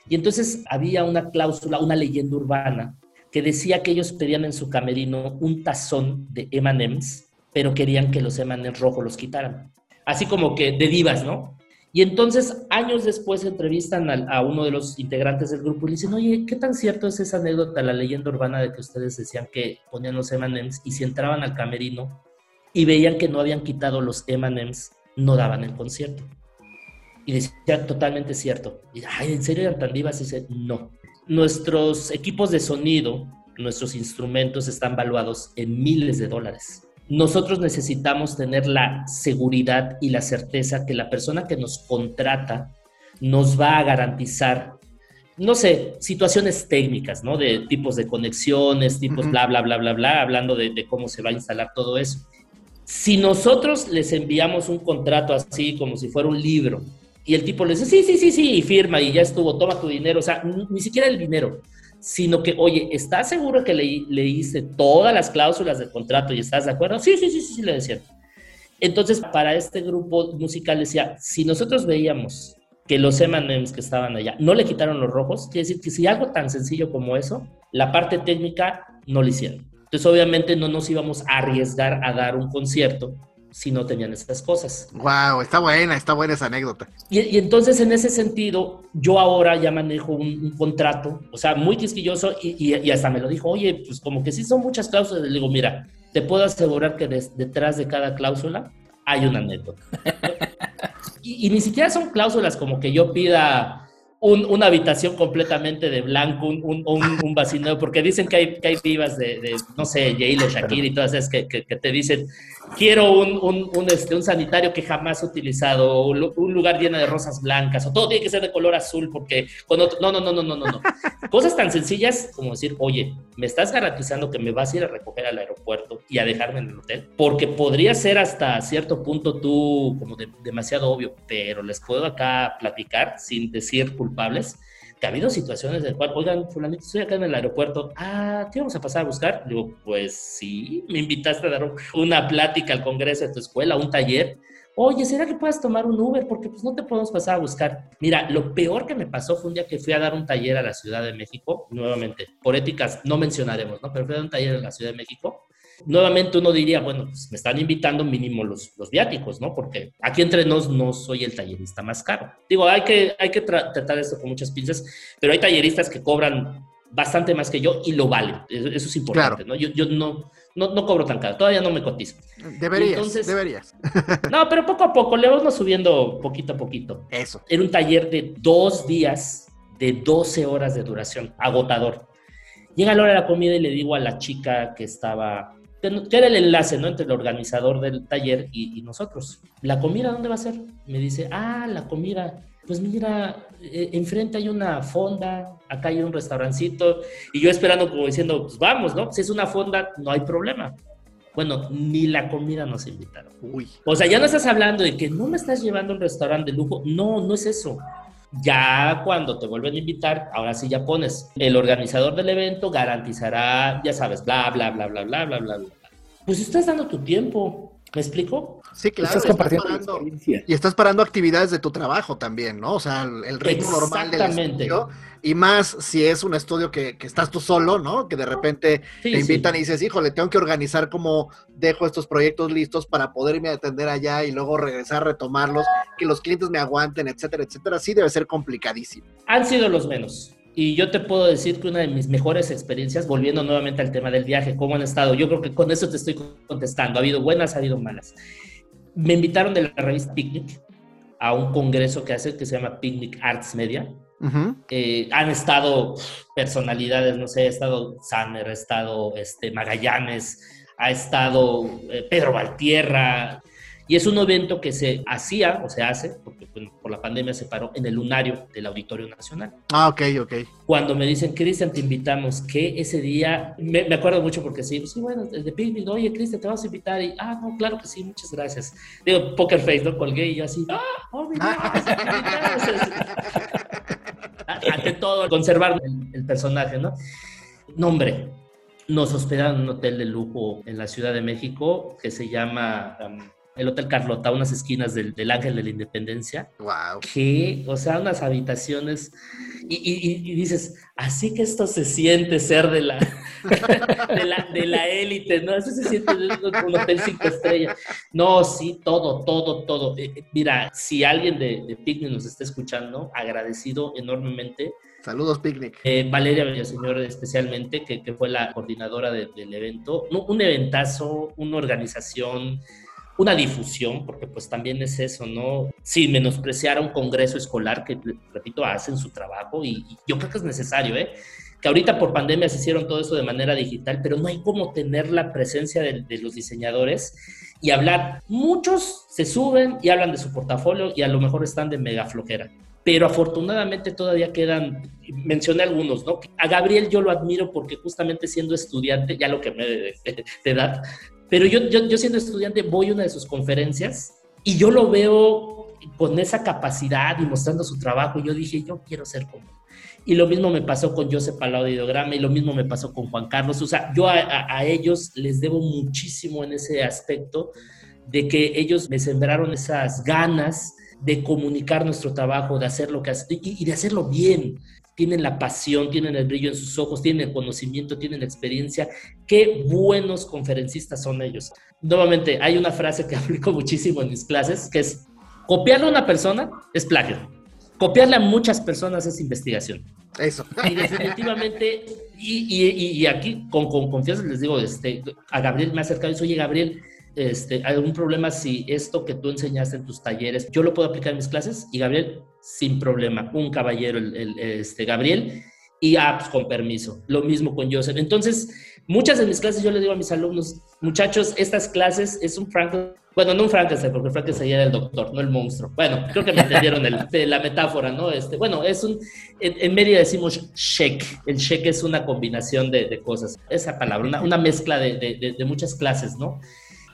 Y entonces había una cláusula, una leyenda urbana que decía que ellos pedían en su camerino un tazón de M&M's, pero querían que los M&M's rojos los quitaran. Así como que de divas, ¿no? Y entonces, años después, entrevistan a, uno de los integrantes del grupo y le dicen, oye, ¿qué tan cierto es esa anécdota, la leyenda urbana de que ustedes decían que ponían los M&M's y si entraban al camerino y veían que no habían quitado los M&M's, no daban el concierto. Y decía, totalmente cierto. Y, Ay, ¿en serio eran tan divas? Y dice, no. Nuestros equipos de sonido, nuestros instrumentos están valuados en miles de dólares. Nosotros necesitamos tener la seguridad y la certeza que la persona que nos contrata nos va a garantizar, no sé, situaciones técnicas, ¿no? De tipos de conexiones, tipos bla, bla, bla, bla, bla, hablando de, de cómo se va a instalar todo eso. Si nosotros les enviamos un contrato así como si fuera un libro y el tipo le dice, sí, sí, sí, sí, y firma y ya estuvo, toma tu dinero, o sea, ni siquiera el dinero, sino que, oye, ¿estás seguro que le, leíste todas las cláusulas del contrato y estás de acuerdo? Sí, sí, sí, sí, sí, le decía. Entonces, para este grupo musical decía, si nosotros veíamos que los M&M's que estaban allá no le quitaron los rojos, quiere decir que si algo tan sencillo como eso, la parte técnica no lo hicieron. Entonces, obviamente, no nos íbamos a arriesgar a dar un concierto si no tenían esas cosas. Wow, está buena, está buena esa anécdota. Y, y entonces en ese sentido, yo ahora ya manejo un, un contrato, o sea, muy quisquilloso y, y, y, hasta me lo dijo, oye, pues como que sí son muchas cláusulas. Le digo, mira, te puedo asegurar que des, detrás de cada cláusula hay una anécdota. y, y ni siquiera son cláusulas como que yo pida un, una habitación completamente de blanco, un, un, un, vacío, porque dicen que hay, que hay vivas de, no sé, J-Lo, Shakira y todas esas que te dicen, quiero un, un, un, este, un sanitario que jamás he utilizado, un lugar lleno de rosas blancas, o todo tiene que ser de color azul, porque cuando... No, no, no, no, no, no, no. Cosas tan sencillas como decir, oye, ¿me estás garantizando que me vas a ir a recoger al aeropuerto y a dejarme en el hotel? Porque podría ser hasta cierto punto tú como de, demasiado obvio, pero les puedo acá platicar sin decir culpables que ha habido situaciones en las cuales, oigan, fulanito, estoy acá en el aeropuerto, ah, ¿te vamos a pasar a buscar? Digo, pues sí, me invitaste a dar una plática al congreso de tu escuela, un taller. Oye, ¿será que puedes tomar un Uber? Porque pues no te podemos pasar a buscar. Mira, lo peor que me pasó fue un día que fui a dar un taller a la Ciudad de México, nuevamente, por éticas no mencionaremos, ¿no? Pero fui a dar un taller en la Ciudad de México nuevamente uno diría, bueno, pues me están invitando mínimo los, los viáticos, ¿no? Porque aquí entre nos no soy el tallerista más caro. Digo, hay que, hay que tra tratar esto con muchas pinzas, pero hay talleristas que cobran bastante más que yo y lo valen. Eso, eso es importante, claro. ¿no? Yo, yo no, no, no, cobro tan caro, todavía no me cotizo. Deberías, Entonces, deberías. no, pero poco a poco, le vamos subiendo poquito a poquito. Eso. Era un taller de dos días, de 12 horas de duración, agotador. Llega la hora de la comida y le digo a la chica que estaba que era el enlace ¿no? entre el organizador del taller y, y, nosotros. ¿La comida dónde va a ser? Me dice, ah, la comida. Pues mira, eh, enfrente hay una fonda, acá hay un restaurancito, y yo esperando como diciendo, pues vamos, ¿no? Si es una fonda, no hay problema. Bueno, ni la comida nos invitaron. Uy. O sea, ya no estás hablando de que no me estás llevando a un restaurante de lujo. No, no es eso. Ya cuando te vuelven a invitar, ahora sí ya pones, el organizador del evento garantizará, ya sabes, bla, bla, bla, bla, bla, bla, bla, bla. Pues estás dando tu tiempo, ¿me explico? Sí, claro. Estás compartiendo estás parando, y estás parando actividades de tu trabajo también, ¿no? O sea, el, el ritmo normal del estudio. Y más si es un estudio que, que, estás tú solo, ¿no? Que de repente sí, te invitan sí. y dices, híjole, tengo que organizar cómo dejo estos proyectos listos para poder irme a atender allá y luego regresar retomarlos, que los clientes me aguanten, etcétera, etcétera. Sí debe ser complicadísimo. Han sido los menos. Y yo te puedo decir que una de mis mejores experiencias, volviendo nuevamente al tema del viaje, cómo han estado, yo creo que con eso te estoy contestando. Ha habido buenas, ha habido malas. Me invitaron de la revista Picnic a un congreso que hace que se llama Picnic Arts Media. Uh -huh. eh, han estado personalidades, no sé, ha estado Sanner, ha estado este, Magallanes, ha estado eh, Pedro Valtierra, y es un evento que se hacía o se hace, porque bueno, por la pandemia se paró, en el lunario del Auditorio Nacional. Ah, ok, ok. Cuando me dicen, Cristian, te invitamos, que ese día, me, me, acuerdo mucho porque sí, sí, bueno, de picnic, oye, Cristian, te vamos a invitar. Y, ah, no, claro que sí, muchas gracias. Digo, Poker Face, ¿no? Colgué y yo así, ah, oh, mira, Ante todo, conservar el, el personaje, ¿no? Nombre. Nos hospedaron en un hotel de lujo en la Ciudad de México que se llama... Um, el Hotel Carlota, unas esquinas del, del, Ángel de la Independencia. ¡Wow! Que, o sea, unas habitaciones. Y, y, y, dices, así que esto se siente ser de la de la, de la élite, ¿no? Así se siente un hotel cinco estrellas. No, sí, todo, todo, todo. Eh, mira, si alguien de, de Picnic nos está escuchando, agradecido enormemente. Saludos, Picnic. Eh, Valeria Villaseñor especialmente, que, que, fue la coordinadora de, del evento. Un, un eventazo, una organización una difusión, porque pues también es eso, ¿no? Sin menospreciar a un congreso escolar que, repito, hacen su trabajo y, y, yo creo que es necesario, ¿eh? Que ahorita por pandemia se hicieron todo eso de manera digital, pero no hay como tener la presencia de, los diseñadores y hablar. Muchos se suben y hablan de su portafolio y a lo mejor están de mega flojera. Pero afortunadamente todavía quedan, mencioné algunos, ¿no? A Gabriel yo lo admiro porque justamente siendo estudiante, ya lo que me de, de edad, pero yo, yo, yo siendo estudiante voy a una de sus conferencias y yo lo veo con esa capacidad y mostrando su trabajo y yo dije, yo quiero ser como y lo mismo me pasó con Joseph Palau de y lo mismo me pasó con Juan Carlos. O sea, yo a, ellos les debo muchísimo en ese aspecto de que ellos me sembraron esas ganas de comunicar nuestro trabajo, de hacer lo que hace, y, de hacerlo bien. Tienen la pasión, tienen el brillo en sus ojos, tienen el conocimiento, tienen la experiencia. Qué buenos conferencistas son ellos. Nuevamente, hay una frase que aplico muchísimo en mis clases, que es, copiarle a una persona es plagio. Copiarle a muchas personas es investigación. Eso. Y definitivamente, y, aquí con, confianza les digo, este, a Gabriel me ha acercado y dice, oye Gabriel, este, algún problema si esto que tú enseñaste en tus talleres, yo lo puedo aplicar en mis clases y Gabriel, sin problema, un caballero, el, este, Gabriel, y ah, pues, con permiso. Lo mismo con Joseph. Entonces, muchas de mis clases yo le digo a mis alumnos, muchachos, estas clases es un Franklin, bueno, no un Frankenstein, porque Frankenstein era el doctor, no el monstruo. Bueno, creo que me entendieron la metáfora, ¿no? Este, bueno, es un, en, en media decimos shake. El shake es una combinación de, cosas. Esa palabra, una, mezcla de muchas clases, ¿no?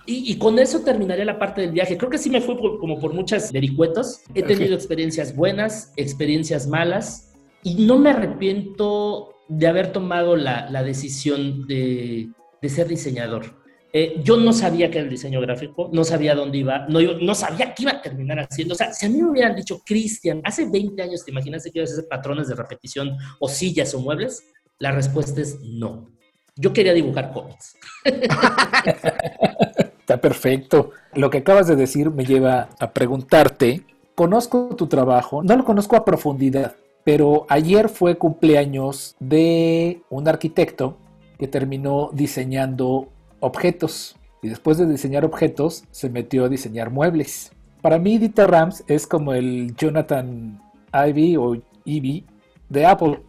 Y, con eso terminaría la parte del viaje. Creo que sí me fue como por muchas vericuetos. He tenido experiencias buenas, experiencias malas, y no me arrepiento de haber tomado la, la decisión de, de, ser diseñador. Eh, yo no sabía que era el diseño gráfico, no sabía dónde iba, no, no sabía qué iba a terminar haciendo. O sea, si a mí me hubieran dicho, Cristian, hace 20 años te imaginas que ibas a hacer patrones de repetición o sillas o muebles, la respuesta es no. Yo quería dibujar cómics. Está perfecto. Lo que acabas de decir me lleva a preguntarte, conozco tu trabajo, no lo conozco a profundidad, pero ayer fue cumpleaños de un arquitecto que terminó diseñando objetos y después de diseñar objetos se metió a diseñar muebles. Para mí Dieter Rams es como el Jonathan Ivy o Ivy de Apple.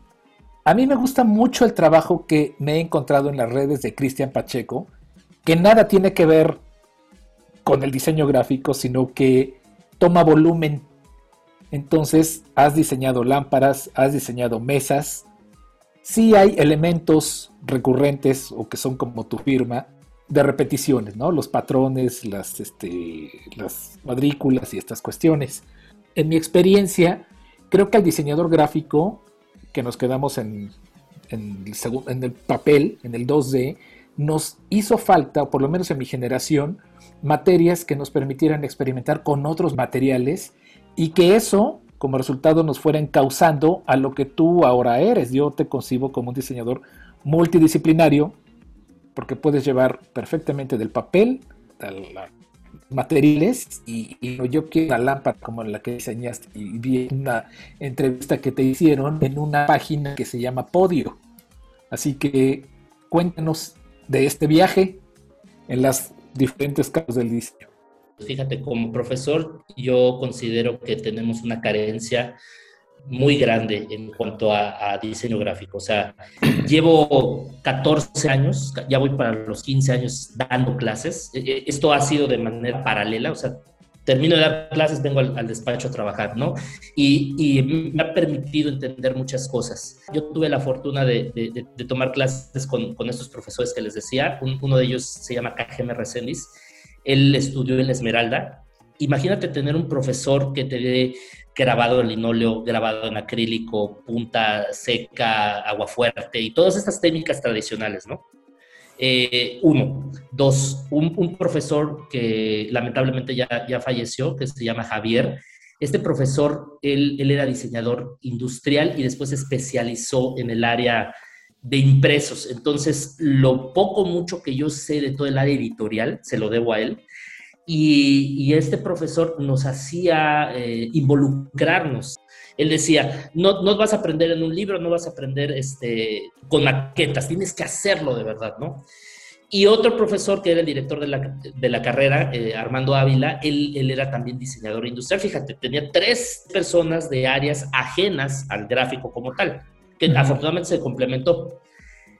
A mí me gusta mucho el trabajo que me he encontrado en las redes de Cristian Pacheco, que nada tiene que ver con el diseño gráfico, sino que toma volumen. Entonces, has diseñado lámparas, has diseñado mesas. Sí hay elementos recurrentes o que son como tu firma de repeticiones, ¿no? Los patrones, las, este, las cuadrículas y estas cuestiones. En mi experiencia, creo que el diseñador gráfico, que nos quedamos en, en, el, en el papel, en el 2D, nos hizo falta, o por lo menos en mi generación, materias que nos permitieran experimentar con otros materiales y que eso como resultado nos fuera encauzando a lo que tú ahora eres. Yo te concibo como un diseñador multidisciplinario porque puedes llevar perfectamente del papel a los materiales y, yo quiero una lámpara como la que diseñaste y vi una entrevista que te hicieron en una página que se llama Podio. Así que cuéntanos de este viaje en las diferentes casos del diseño. Fíjate, como profesor, yo considero que tenemos una carencia muy grande en cuanto a, diseño gráfico. O sea, llevo 14 años, ya voy para los 15 años dando clases. E, e, esto ha sido de manera paralela, o sea, termino de dar clases, vengo al, despacho a trabajar, ¿no? Y, me ha permitido entender muchas cosas. Yo tuve la fortuna de, tomar clases con, estos profesores que les decía. uno de ellos se llama KGM Resendiz. Él estudió en Esmeralda. Imagínate tener un profesor que te dé grabado en linóleo, grabado en acrílico, punta seca, agua fuerte y todas estas técnicas tradicionales, ¿no? Eh, uno. Dos, un, profesor que lamentablemente ya, ya falleció, que se llama Javier. Este profesor, él, él era diseñador industrial y después se especializó en el área de impresos. Entonces, lo poco, mucho que yo sé de todo el área editorial, se lo debo a él. Y, este profesor nos hacía eh, involucrarnos él decía, no, no vas a aprender en un libro, no vas a aprender este, con maquetas, tienes que hacerlo de verdad, ¿no? Y otro profesor que era el director de la, de la carrera, eh, Armando Ávila, él, él, era también diseñador industrial. Fíjate, tenía tres personas de áreas ajenas al gráfico como tal, que afortunadamente se complementó.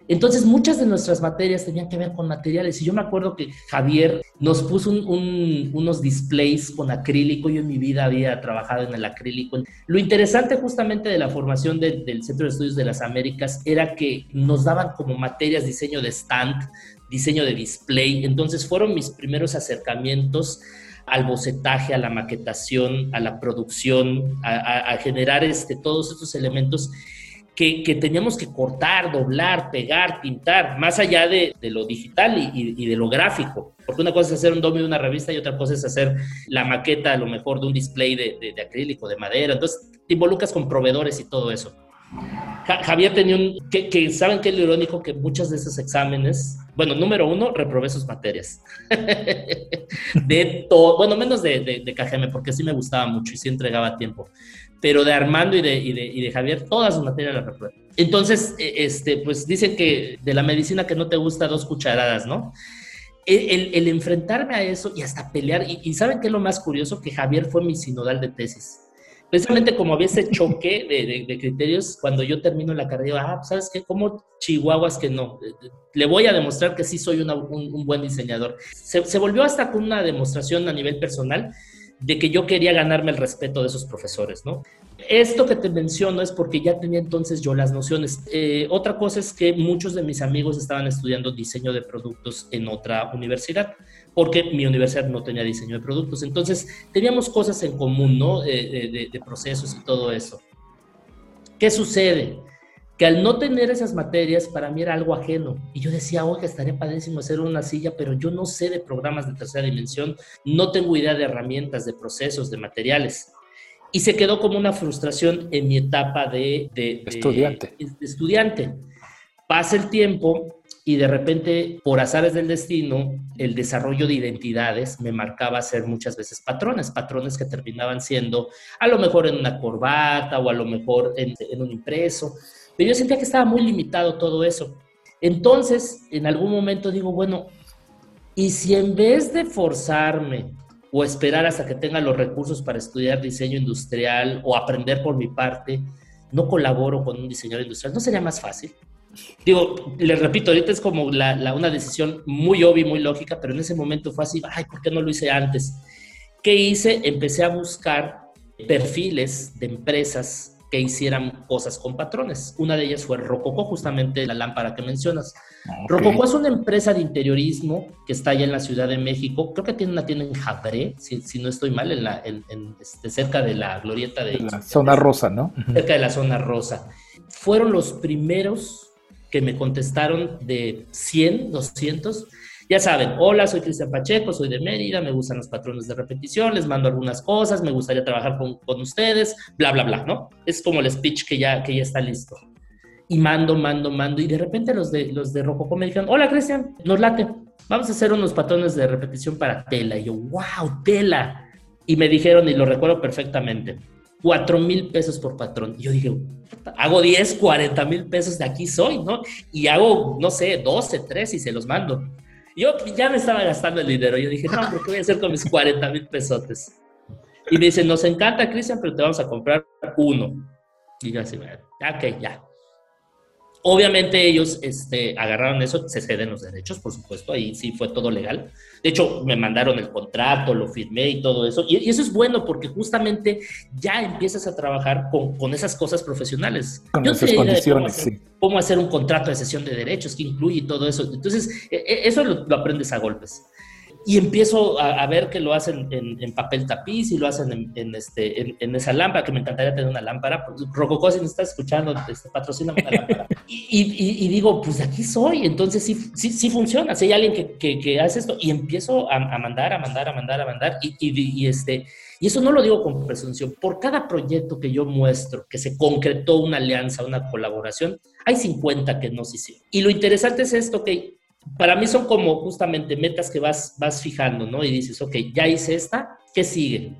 Entonces, muchas de nuestras materias tenían que ver con materiales. Y yo me acuerdo que Javier nos puso unos displays con acrílico. Yo en mi vida había trabajado en el acrílico. Lo interesante justamente de la formación del Centro de Estudios de las Américas era que nos daban como materias diseño de stand, diseño de display. Entonces, fueron mis primeros acercamientos al bocetaje, a la maquetación, a la producción, a, generar este, todos estos elementos que, que, teníamos que cortar, doblar, pegar, pintar, más allá de, de lo digital y, y, de lo gráfico. Porque una cosa es hacer un dominio de una revista y otra cosa es hacer la maqueta, a lo mejor, de un display de, de, de acrílico, de madera. Entonces, te involucras con proveedores y todo eso. Javier tenía un... Que, que, ¿Saben qué es lo irónico? Que muchos de esos exámenes... Bueno, número uno, reprobé sus materias. de todo... Bueno, menos de, de, de KGM, porque sí me gustaba mucho y sí entregaba tiempo pero de Armando y de, y de, y de Javier, todas sus materias las reprobé. Entonces, este, pues dicen que de la medicina que no te gusta dos cucharadas, ¿no? El, el, enfrentarme a eso y hasta pelear, y, y, ¿saben qué es lo más curioso? Que Javier fue mi sinodal de tesis. Precisamente como había ese choque de, de, de criterios, cuando yo termino la carrera, ah, ¿sabes qué? Como chihuahuas que no. Le voy a demostrar que sí soy una, un, un, buen diseñador. Se, se volvió hasta con una demostración a nivel personal de que yo quería ganarme el respeto de esos profesores, ¿no? Esto que te menciono es porque ya tenía entonces yo las nociones. Eh, otra cosa es que muchos de mis amigos estaban estudiando diseño de productos en otra universidad, porque mi universidad no tenía diseño de productos. Entonces, teníamos cosas en común, ¿no? Eh, de, de procesos y todo eso. ¿Qué sucede? Que al no tener esas materias para mí era algo ajeno. Y yo decía, oye, estaría padrísimo hacer una silla, pero yo no sé de programas de tercera dimensión, no tengo idea de herramientas, de procesos, de materiales. Y se quedó como una frustración en mi etapa de, de, de estudiante. De estudiante. Pasa el tiempo y de repente, por azares del destino, el desarrollo de identidades me marcaba ser muchas veces patrones, patrones que terminaban siendo a lo mejor en una corbata o a lo mejor en, en un impreso pero yo sentía que estaba muy limitado todo eso. Entonces, en algún momento digo, bueno, ¿y si en vez de forzarme o esperar hasta que tenga los recursos para estudiar diseño industrial o aprender por mi parte, no colaboro con un diseñador industrial? ¿No sería más fácil? Digo, les repito, ahorita es como la, la, una decisión muy obvia muy lógica, pero en ese momento fue así, ay, ¿por qué no lo hice antes? ¿Qué hice? Empecé a buscar perfiles de empresas que hicieran cosas con patrones. Una de ellas fue Rococo, justamente la lámpara que mencionas. Okay. Rococo es una empresa de interiorismo que está allá en la Ciudad de México. Creo que tiene una tienda en Jabré, si, si no estoy mal, en la, en, en, este, cerca de la glorieta de... La zona rosa, ¿no? Cerca de la zona rosa. Fueron los primeros que me contestaron de 100, 200 ya saben, hola, soy Cristian Pacheco, soy de Mérida, me gustan los patrones de repetición, les mando algunas cosas, me gustaría trabajar con, con ustedes, bla, bla, bla, ¿no? Es como el speech que ya, que ya está listo. Y mando, mando, mando, y de repente los de, los de Rococo me dijeron, hola Cristian, nos late, vamos a hacer unos patrones de repetición para tela. Y yo, wow, tela. Y me dijeron, y lo recuerdo perfectamente, 4 mil pesos por patrón. Y yo dije, hago 10, 40 mil pesos de aquí soy, ¿no? Y hago, no sé, 12, 13 y se los mando. Yo ya me estaba gastando el dinero. Yo dije, no, ¿pero qué voy a hacer con mis 40 mil pesotes? Y me dice, nos encanta, Cristian, pero te vamos a comprar uno. Y yo así, ok, ya. Obviamente ellos este, agarraron eso, se ceden los derechos, por supuesto, ahí sí fue todo legal. De hecho, me mandaron el contrato, lo firmé y todo eso. Y, y eso es bueno porque justamente ya empiezas a trabajar con, con esas cosas profesionales. Con Yo esas condiciones, cómo hacer, sí. Cómo hacer un contrato de cesión de derechos, que incluye todo eso. Entonces, eso lo, lo aprendes a golpes y empiezo a, a, ver que lo hacen en, en, papel tapiz y lo hacen en, en este, en, esa lámpara, que me encantaría tener una lámpara. Rococó, si me estás escuchando, este, patrocina una lámpara. Y, y, y, digo, pues aquí soy, entonces sí, sí, sí funciona. Si hay alguien que, que, que hace esto, y empiezo a, a, mandar, a mandar, a mandar, a mandar, y, y, este, y eso no lo digo con presunción. Por cada proyecto que yo muestro, que se concretó una alianza, una colaboración, hay 50 que no se hicieron. Y lo interesante es esto que para mí son como justamente metas que vas, vas fijando, ¿no? Y dices, ok, ya hice esta, ¿qué sigue?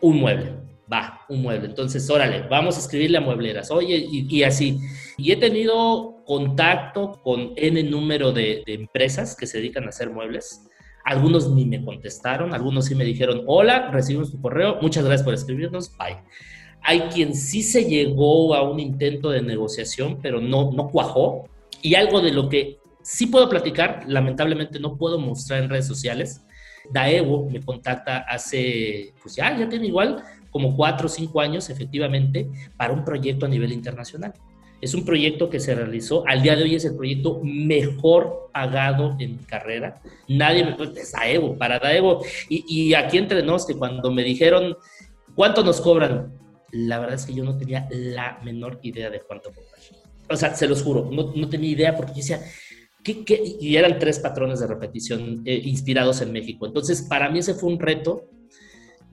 Un mueble, va, un mueble. Entonces, órale, vamos a escribirle a muebleras, oye, y, y así. Y he tenido contacto con N número de, de, empresas que se dedican a hacer muebles. Algunos ni me contestaron, algunos sí me dijeron, hola, recibimos tu correo, muchas gracias por escribirnos, bye. Hay quien sí se llegó a un intento de negociación, pero no, no cuajó. Y algo de lo que sí puedo platicar, lamentablemente no puedo mostrar en redes sociales. Daewo me contacta hace, pues ya, ya tiene igual como cuatro o cinco años, efectivamente, para un proyecto a nivel internacional. Es un proyecto que se realizó, al día de hoy es el proyecto mejor pagado en mi carrera. Nadie me pues, es Daewo, para Daewo. Y, y aquí entre nos, que cuando me dijeron, ¿cuánto nos cobran? la verdad es que yo no tenía la menor idea de cuánto cobrar. O sea, se los juro, no, no tenía idea porque yo decía, ¿qué, qué? y eran tres patrones de repetición eh, inspirados en México. Entonces, para mí ese fue un reto.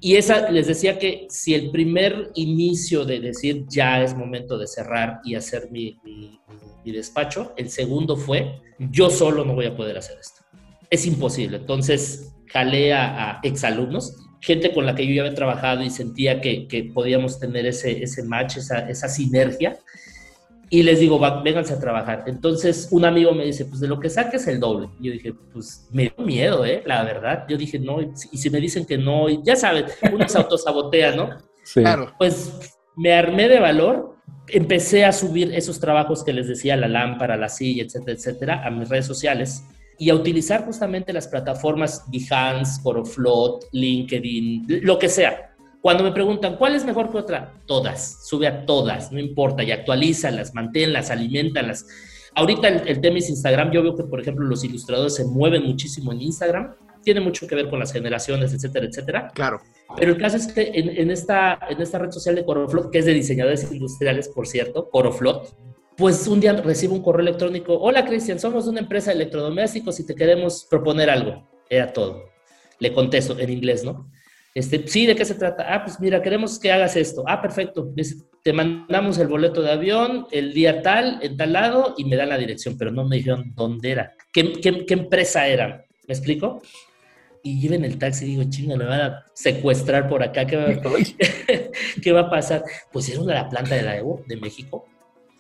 Y esa, les decía que si el primer inicio de decir ya es momento de cerrar y hacer mi, mi, mi despacho, el segundo fue, yo solo no voy a poder hacer esto. Es imposible. Entonces, jalé a, a exalumnos, gente con la que yo ya había trabajado y sentía que, que podíamos tener ese, ese match, esa, esa sinergia. Y les digo, va, vénganse a trabajar. Entonces, un amigo me dice, pues de lo que saques el doble. Y yo dije, pues me dio miedo, ¿eh? La verdad. Yo dije, no, y si me dicen que no, y ya saben, uno se autosabotea, ¿no? Sí. Claro. Pues me armé de valor, empecé a subir esos trabajos que les decía, la lámpara, la silla, etcétera, etcétera, a mis redes sociales y a utilizar justamente las plataformas Behance, Coroflot, LinkedIn, lo que sea. Cuando me preguntan, ¿cuál es mejor que otra? Todas, sube a todas, no importa, y actualízalas, manténlas, alimentalas. Ahorita el, el tema es Instagram, yo veo que, por ejemplo, los ilustradores se mueven muchísimo en Instagram, tiene mucho que ver con las generaciones, etcétera, etcétera. Claro. Pero el caso es que en, en, esta, en esta red social de Coroflot, que es de diseñadores industriales, por cierto, Coroflot, pues un día recibo un correo electrónico, hola Cristian, somos una empresa de electrodomésticos y te queremos proponer algo. Era todo. Le contesto en inglés, ¿no? Este, sí, ¿de qué se trata? Ah, pues mira, queremos que hagas esto. Ah, perfecto. Te mandamos el boleto de avión el día tal, en tal lado, y me dan la dirección, pero no me dijeron dónde era, qué, qué, qué empresa era. ¿Me explico? Y lleven el taxi y digo, chinga, me van a secuestrar por acá. ¿Qué va, ¿Qué va a pasar? Pues era una de la planta de la Evo de México.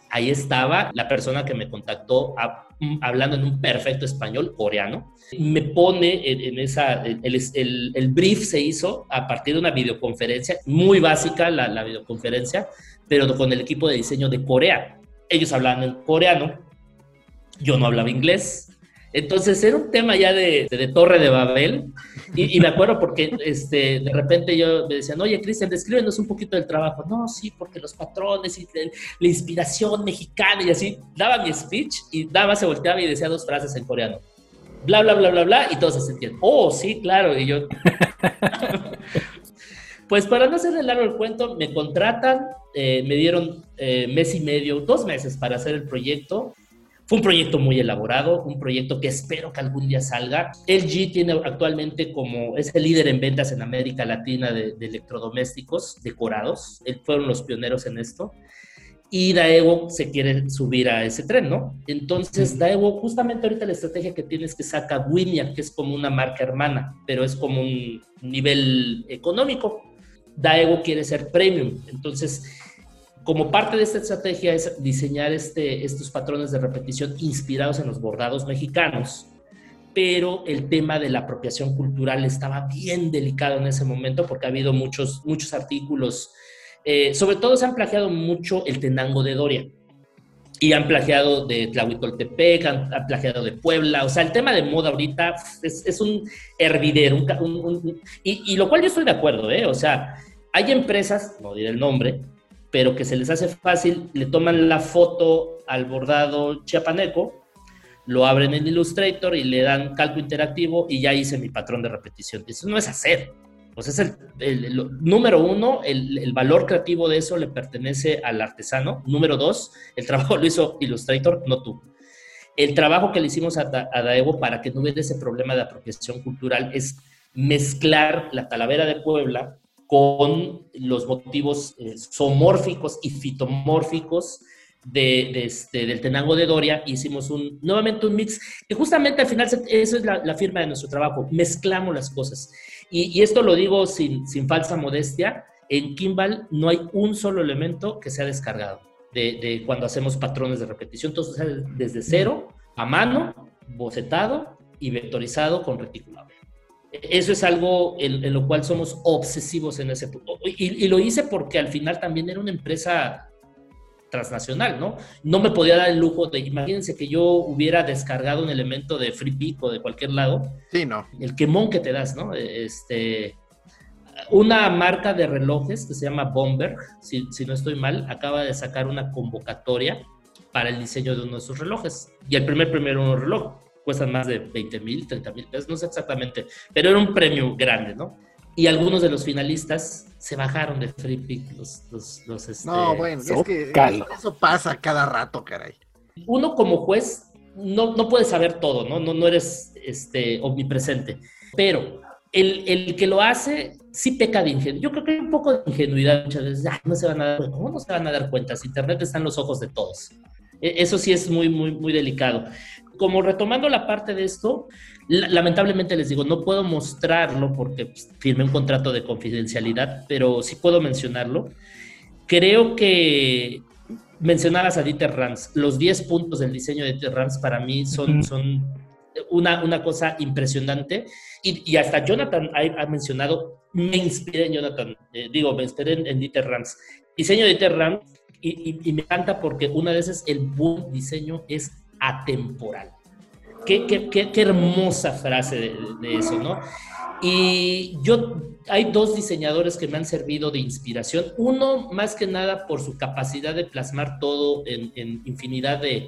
Ahí estaba la persona que me contactó a, hablando en un perfecto español coreano. Me pone en, en esa, el, el, el, brief se hizo a partir de una videoconferencia, muy básica la, la videoconferencia, pero con el equipo de diseño de Corea. Ellos hablaban en coreano, yo no hablaba inglés, entonces era un tema ya de, Torre de Babel. Y, me acuerdo porque este, de repente yo me decían, oye, Cristian, descríbenos un poquito del trabajo. No, sí, porque los patrones y la inspiración mexicana y así. Daba mi speech y más se volteaba y decía dos frases en coreano. Bla, bla, bla, bla, bla. Y todos se sentían, oh, sí, claro. Y yo. pues para no hacerle largo el cuento, me contratan, eh, me dieron eh, mes y medio, dos meses para hacer el proyecto. Fue un proyecto muy elaborado, un proyecto que espero que algún día salga. LG tiene actualmente como, es el líder en ventas en América Latina de, de electrodomésticos decorados. Fueron los pioneros en esto. Y Daewoo se quiere subir a ese tren, ¿no? Entonces, Daewoo, justamente ahorita la estrategia que tiene es que saca Winia, que es como una marca hermana, pero es como un nivel económico. Daewoo quiere ser premium. Entonces, como parte de esta estrategia es diseñar este, estos patrones de repetición inspirados en los bordados mexicanos, pero el tema de la apropiación cultural estaba bien delicado en ese momento porque ha habido muchos, muchos artículos, eh, sobre todo se han plagiado mucho el tenango de Doria. Y han plagiado de Tlahuitoltepec, han, han, plagiado de Puebla, o sea, el tema de moda ahorita es, es un hervidero, un, un, un, y, y, lo cual yo estoy de acuerdo, ¿eh? o sea, hay empresas, no diré el nombre, pero que se les hace fácil, le toman la foto al bordado chiapaneco, lo abren en Illustrator y le dan cálculo interactivo y ya hice mi patrón de repetición. Eso no es hacer. Pues es el, el, el número uno, el, el, valor creativo de eso le pertenece al artesano. Número dos, el trabajo lo hizo Illustrator, no tú. El trabajo que le hicimos a, a Daevo para que no hubiera ese problema de apropiación cultural es mezclar la Talavera de Puebla con los motivos eh, y fitomórficos de, de este, del Tenango de Doria. Hicimos un, nuevamente un mix, que justamente al final eso es la, la firma de nuestro trabajo, mezclamos las cosas. Y, y esto lo digo sin, sin, falsa modestia, en Kimball no hay un solo elemento que sea descargado de, de cuando hacemos patrones de repetición, entonces desde cero, a mano, bocetado y vectorizado con reticulado. Eso es algo en, en, lo cual somos obsesivos en ese punto. Y, y, lo hice porque al final también era una empresa transnacional, ¿no? No me podía dar el lujo de, imagínense que yo hubiera descargado un elemento de Free Pick o de cualquier lado. Sí, no. El quemón que te das, ¿no? Este, una marca de relojes que se llama Bomber, si, si no estoy mal, acaba de sacar una convocatoria para el diseño de uno de sus relojes. Y el primer primero un reloj cuestan más de 20 mil, 30 mil pesos, no sé exactamente, pero era un premio grande, ¿no? y algunos de los finalistas se bajaron de Free Pick. Los, los, los, este, No, bueno, es que Zócalo. eso pasa cada rato, caray. uno como juez no, no puede saber todo, ¿no? No, no eres este, omnipresente. Pero el, el que lo hace sí peca de ingenuidad. Yo creo que hay un poco de ingenuidad muchas veces. Ay, no se van a dar cuenta. ¿Cómo no se van a dar cuenta? Si Internet está en los ojos de todos. E- Eso sí es muy, muy, muy delicado. Como retomando la parte de esto, la- lamentablemente les digo, no puedo mostrarlo porque pues, firmé un contrato de confidencialidad, pero sí puedo mencionarlo. Creo que mencionabas a Dieter Rams, los 10 puntos del diseño de Dieter Rams para mí son, Ujú. son una, una cosa impresionante. Y, y hasta Jonathan ha, ha mencionado, me inspiré en Jonathan, eh, digo, me inspiré en, en Dieter Rams. Diseño de Dieter Rams, y, y- y me encanta porque una de esas el buen diseño es atemporal. Qué, qué- qué- qué hermosa frase de, eso, ¿no? Y yo, hay dos diseñadores que me han servido de inspiración. Uno, más que nada, por su capacidad de plasmar todo en, en infinidad de...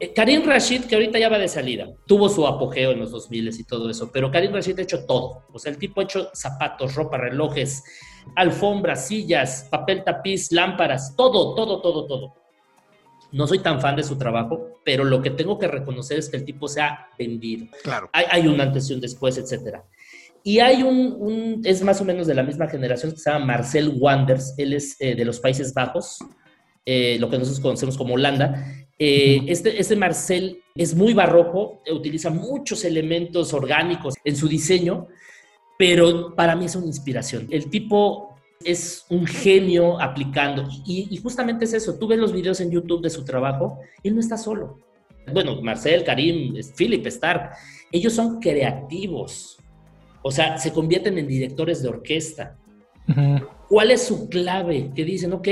eh, Karim Rashid, que ahorita ya va de salida, tuvo su apogeo en los 2000 y todo eso, pero Karim Rashid ha hecho todo. O sea, el tipo ha hecho zapatos, ropa, relojes, alfombras, sillas, papel tapiz, lámparas, todo, todo, todo, todo. No soy tan fan de su trabajo, pero lo que tengo que reconocer es que el tipo se ha vendido Claro. hay, hay un antes y un después, etcétera. Y hay un, un- es más o menos de la misma generación que se llama Marcel Wanders, él es eh, de los Países Bajos, eh, lo que nosotros conocemos como Holanda. Eh, este, este Marcel es muy barroco, utiliza muchos elementos orgánicos en su diseño, pero para mí es una inspiración. El tipo es un genio aplicando, y, y justamente es eso, tú ves los videos en YouTube de su trabajo, él no está solo. Bueno, Marcel, Karim, Philip, Stark, ellos son creativos. O sea, se convierten en directores de orquesta. ¿Cuál es su clave? Que dicen, ok,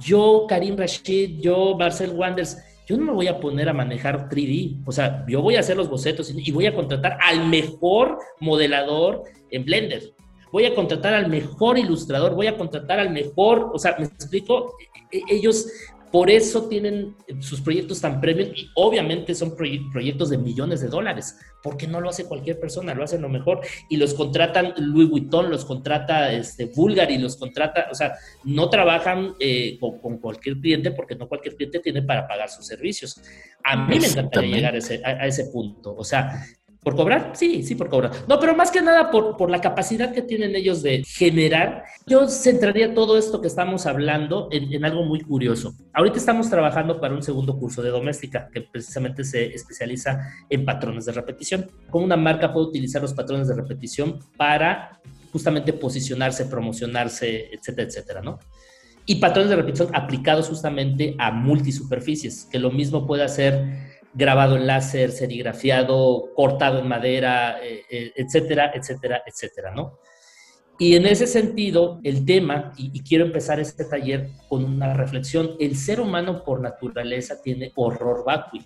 yo, Karim Rashid, yo, Marcel Wanders, yo no me voy a poner a manejar 3D. O sea, yo voy a hacer los bocetos y voy a contratar al mejor modelador en Blender. Voy a contratar al mejor ilustrador, voy a contratar al mejor, o sea, me explico, E- e- ellos por eso tienen sus proyectos tan premium y obviamente son proye- proyectos de millones de dólares, porque no lo hace cualquier persona, lo hacen lo mejor y los contratan Louis Vuitton, los contrata este, Bulgari, los contrata, o sea, no trabajan eh, con, con cualquier cliente porque no cualquier cliente tiene para pagar sus servicios. A mí me encantaría llegar a ese, a- a ese punto, o sea, ¿Por cobrar? Sí, sí, por cobrar. No, pero más que nada por, por la capacidad que tienen ellos de generar. Yo centraría todo esto que estamos hablando en, en algo muy curioso. Ahorita estamos trabajando para un segundo curso de doméstica que precisamente se especializa en patrones de repetición. Cómo una marca puede utilizar los patrones de repetición para justamente posicionarse, promocionarse, etcétera, etcétera, ¿no? Y patrones de repetición aplicados justamente a multisuperficies, que lo mismo puede hacer grabado en láser, serigrafiado, cortado en madera, eh, eh, etcétera, etcétera, etcétera, ¿no? Y en ese sentido, el tema, y, quiero empezar este taller con una reflexión, el ser humano por naturaleza tiene horror vacui.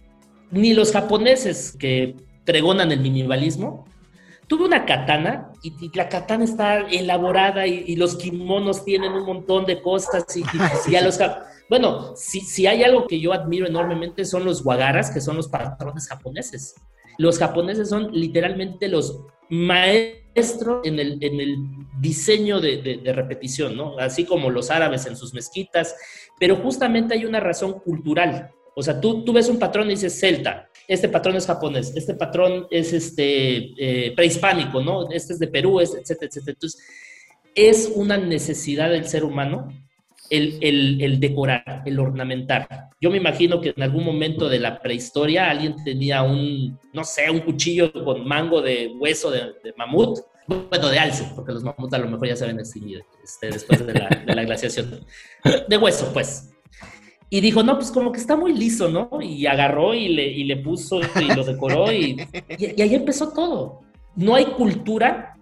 Ni los japoneses que pregonan el minimalismo, tuve una katana y, la katana está elaborada y, los kimonos tienen un montón de cosas y, a los... ja- Bueno, si, si hay algo que yo admiro enormemente son los wagaras, que son los patrones japoneses. Los japoneses son literalmente los maestros en el, en el diseño de, de- repetición, ¿no? Así como los árabes en sus mezquitas, pero justamente hay una razón cultural. O sea, tú, tú ves un patrón y dices celta, este patrón es japonés, este patrón es este, eh, prehispánico, ¿no? Este es de Perú, es, etcétera, etcétera. Entonces, es una necesidad del ser humano el, el, el decorar, el ornamentar. Yo me imagino que en algún momento de la prehistoria alguien tenía un, no sé, un cuchillo con mango de hueso de, de mamut, bueno, de alce, porque los mamuts a lo mejor ya se habían extinguido este, después de la, de la glaciación. De hueso, pues. Y dijo, no, pues como que está muy liso, ¿no? Y agarró y le, y le puso y lo decoró y, y, y ahí empezó todo. No hay cultura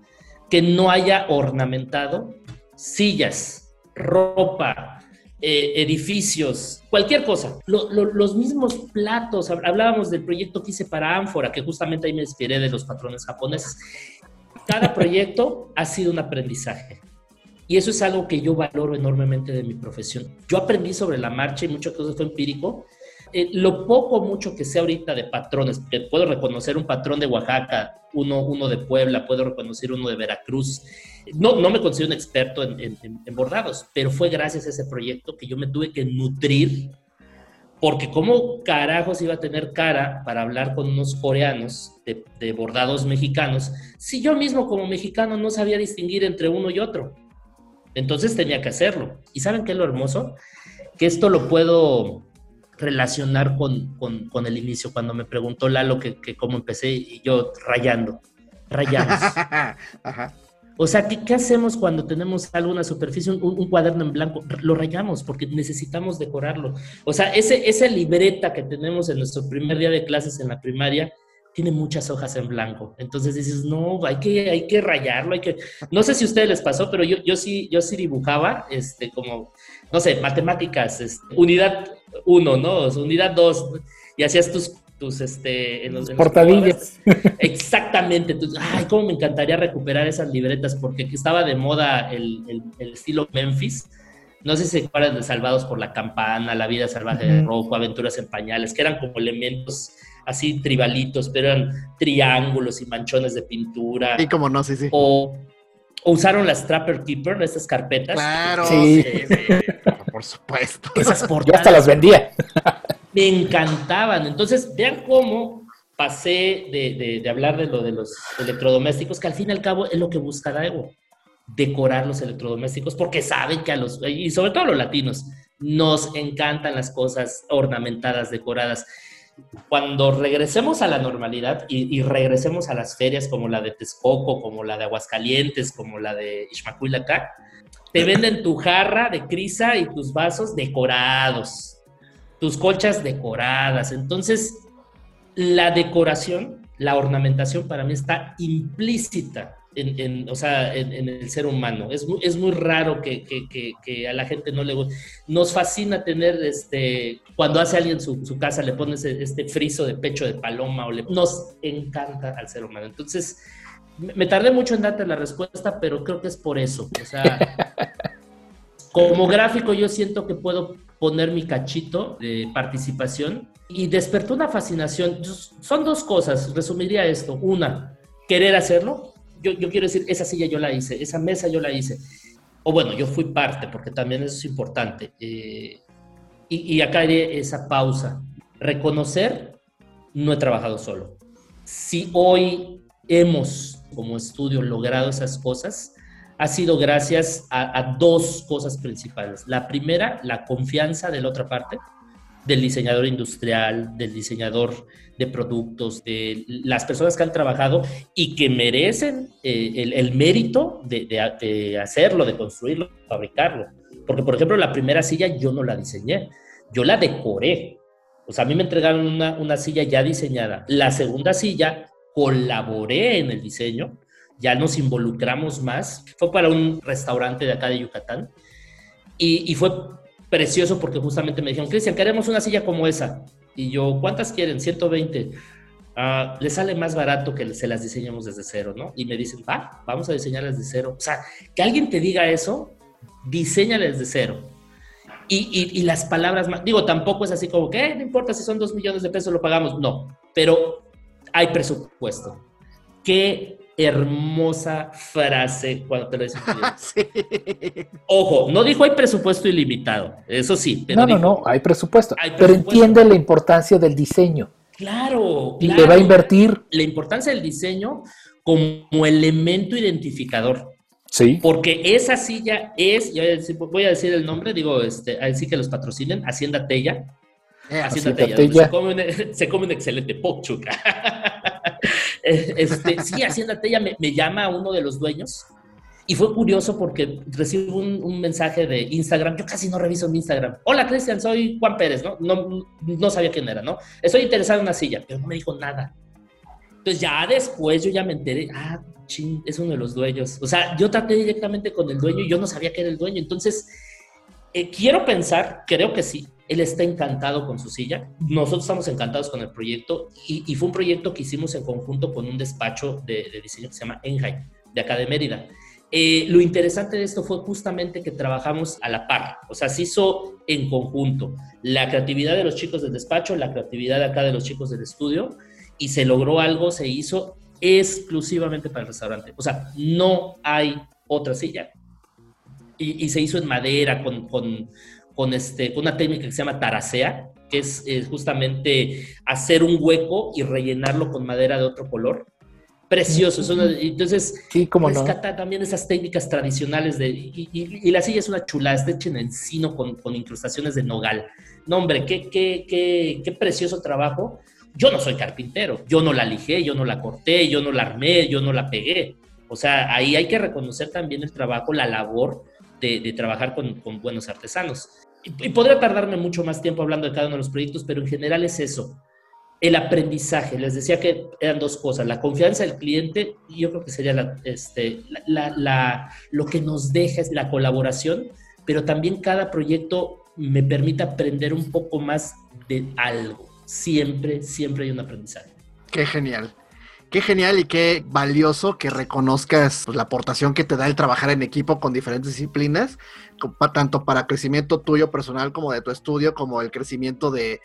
que no haya ornamentado sillas, ropa, eh, edificios, cualquier cosa. Lo- lo- los mismos platos, hab- hablábamos del proyecto que hice para Ánfora, que justamente ahí me inspiré de los patrones japoneses. Cada proyecto ha sido un aprendizaje. Y eso es algo que yo valoro enormemente de mi profesión. Yo aprendí sobre la marcha y muchas cosas fue empírico. eh, lo poco mucho que sé ahorita de patrones, que puedo reconocer un patrón de Oaxaca, uno, uno de Puebla, puedo reconocer uno de Veracruz. No, no me considero un experto en, bordados, pero fue gracias a ese proyecto que yo me tuve que nutrir, porque cómo carajos iba a tener cara para hablar con unos coreanos de, bordados mexicanos, si yo mismo como mexicano no sabía distinguir entre uno y otro. Entonces tenía que hacerlo. ¿Y saben qué es lo hermoso? Que esto lo puedo relacionar con, con, el inicio, cuando me preguntó Lalo que, que, cómo empecé y yo rayando, rayamos. O sea, ¿qué, ¿qué, hacemos cuando tenemos alguna superficie, un, cuaderno en blanco? Lo rayamos porque necesitamos decorarlo. O sea, ese, esa libreta que tenemos en nuestro primer día de clases en la primaria, tiene muchas hojas en blanco. Entonces dices, no, hay que, hay que rayarlo, hay que... No sé si a ustedes les pasó, pero yo, yo, sí, yo sí dibujaba, este, como, no sé, matemáticas, este, unidad 1, ¿no? unidad 2, y hacías tus, tus, este... En los, Portadillas. Exactamente. ay, cómo me encantaría recuperar esas libretas, porque estaba de moda el, el, estilo Memphis. No sé si se acuerdan de Salvados por la Campana, La Vida Salvaje de Rocco, Aventuras en Pañales, que eran como elementos así tribalitos, pero eran triángulos y manchones de pintura. Sí, como no, sí, sí. O, usaron las Trapper Keeper, estas carpetas. Claro, sí. por supuesto. Esas portadas. Yo hasta las vendía. Me encantaban. Entonces, vean cómo pasé de, hablar de lo de los electrodomésticos, que al fin y al cabo es lo que busca Daewoo, decorar los electrodomésticos, porque saben que a los, y sobre todo a los latinos, nos encantan las cosas ornamentadas, decoradas cuando regresemos a la normalidad y, regresemos a las ferias como la de Texcoco, como la de Aguascalientes, como la de Ixmacuilacá, te venden tu jarra de crisa y tus vasos decorados, tus colchas decoradas. Entonces, la decoración, la ornamentación para mí está implícita en, o sea, en, el ser humano. Es muy, es muy raro que, que, que, a la gente no le guste. Nos fascina tener, este, cuando hace alguien su, su casa, le pones este friso de pecho de paloma o le... Nos encanta al ser humano. Entonces, me tardé mucho en darte la respuesta, pero creo que es por eso. O sea, como gráfico yo siento que puedo poner mi cachito de participación y despertó una fascinación. Son dos cosas, resumiría esto. Una, querer hacerlo, yo, quiero decir, esa silla yo la hice, esa mesa yo la hice. O bueno, yo fui parte, porque también eso es importante. Eh, y, acá haré esa pausa. Reconocer, no he trabajado solo. Si hoy hemos, como estudio, logrado esas cosas, ha sido gracias a, dos cosas principales. La primera, la confianza de la otra parte, del diseñador industrial, del diseñador de productos, de las personas que han trabajado y que merecen eh, el, mérito de, hacerlo, de construirlo, fabricarlo. Porque, por ejemplo, la primera silla yo no la diseñé, yo la decoré. O sea, a mí me entregaron una, una silla ya diseñada. La segunda silla colaboré en el diseño, ya nos involucramos más. Fue para un restaurante de acá de Yucatán y, fue precioso porque justamente me dijeron, Cristian, queremos una silla como esa. Y yo, ¿cuántas quieren? 120. Ah, le sale más barato que se las diseñemos desde cero, ¿no? Y me dicen, va, vamos a diseñarlas desde cero. O sea, que alguien te diga eso, diseñales desde cero. Y, y, las palabras más, digo, tampoco es así como que, eh, no importa si son dos millones de pesos, lo pagamos. No, pero hay presupuesto. Qué hermosa frase cuando te lo dicen. Ojo, no dijo hay presupuesto ilimitado, eso sí. Pero no, no, no, hay presupuesto, Pero entiende la importancia del diseño. Claro, Y le va a invertir. La importancia del diseño como elemento identificador. Sí. Porque esa silla es, voy a decir el nombre, digo, este, así que los patrocinen, Hacienda Tella. Eh, Hacienda, Tella. Se, come un, se come un excelente pochuca. este, sí, Hacienda Tella me, me, llama uno de los dueños y fue curioso porque recibo un, mensaje de Instagram. Yo casi no reviso mi Instagram. Hola, Cristian, soy Juan Pérez, ¿no? ¿no? No sabía quién era, ¿no? Estoy interesado en una silla, pero no me dijo nada. Entonces ya después yo ya me enteré, ah, ching, es uno de los dueños. O sea, yo traté directamente con el dueño y yo no sabía que era el dueño. Entonces, eh, quiero pensar, creo que sí, él está encantado con su silla. Nosotros estamos encantados con el proyecto y, fue un proyecto que hicimos en conjunto con un despacho de, diseño que se llama Enheim, de acá de Mérida. Eh, lo interesante de esto fue justamente que trabajamos a la par, o sea, se hizo en conjunto la creatividad de los chicos del despacho, la creatividad de acá de los chicos del estudio, y se logró algo, se hizo exclusivamente para el restaurante. O sea, no hay otra silla. Y, se hizo en madera con, con, este, con una técnica que se llama taracea, que es, justamente hacer un hueco y rellenarlo con madera de otro color. Precioso. entonces, sí, como rescata también esas técnicas tradicionales de... Y, la silla es una chulada, está hecha en encino con, con incrustaciones de nogal. No, hombre, qué, qué, qué, qué precioso trabajo. Yo no soy carpintero, yo no la lijé, yo no la corté, yo no la armé, yo no la pegué. O sea, ahí hay que reconocer también el trabajo, la labor de, trabajar con, con, buenos artesanos. Y, podría tardarme mucho más tiempo hablando de cada uno de los proyectos, pero en general es eso. El aprendizaje, les decía que eran dos cosas, la confianza del cliente, y yo creo que sería este, la, lo que nos deja es la colaboración, pero también cada proyecto me permite aprender un poco más de algo. Siempre, siempre hay un aprendizaje. Qué genial. Qué genial y qué valioso que reconozcas pues, la aportación que te da el trabajar en equipo con diferentes disciplinas, tanto para crecimiento tuyo personal como de tu estudio, como el crecimiento de,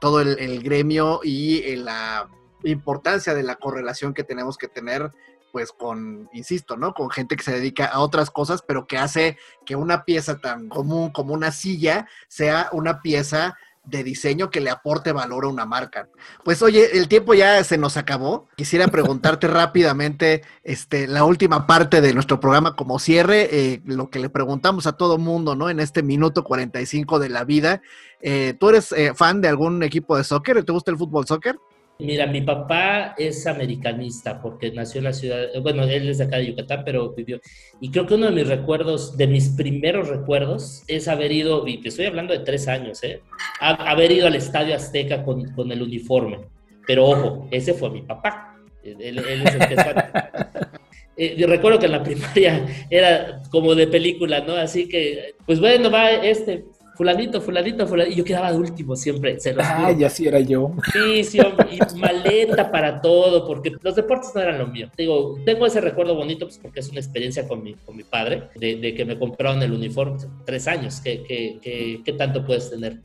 todo el, gremio y eh, la importancia de la correlación que tenemos que tener pues con, insisto, ¿no? Con gente que se dedica a otras cosas, pero que hace que una pieza tan común como una silla sea una pieza de diseño que le aporte valor a una marca. Pues oye, el tiempo ya se nos acabó. Quisiera preguntarte rápidamente este, la última parte de nuestro programa como cierre, eh, lo que le preguntamos a todo mundo, ¿no? En este minuto 45 de la vida. Eh, ¿Tú eres eh, fan de algún equipo de soccer? ¿Te gusta el fútbol soccer? Mira, mi papá es americanista porque nació en la ciudad, bueno, él es de acá de Yucatán, pero vivió. Y creo que uno de mis recuerdos, de mis primeros recuerdos, es haber ido, y te estoy hablando de tres años, ¿eh? haber ido al Estadio Azteca con, con el uniforme. Pero ojo, ese fue mi papá. Él, es el que eh, yo recuerdo que en la primaria era como de película, ¿no? Así que, pues bueno, va este, fulanito, fulanito, fulanito, y yo quedaba de último siempre, se los Ay, así era yo. Sí, sí, y maleta para todo, porque los deportes no eran lo mío. Digo, tengo ese recuerdo bonito, pues porque es una experiencia con mi, con mi padre, de, que me compraron el uniforme, tres años, ¿qué, tanto puedes tener?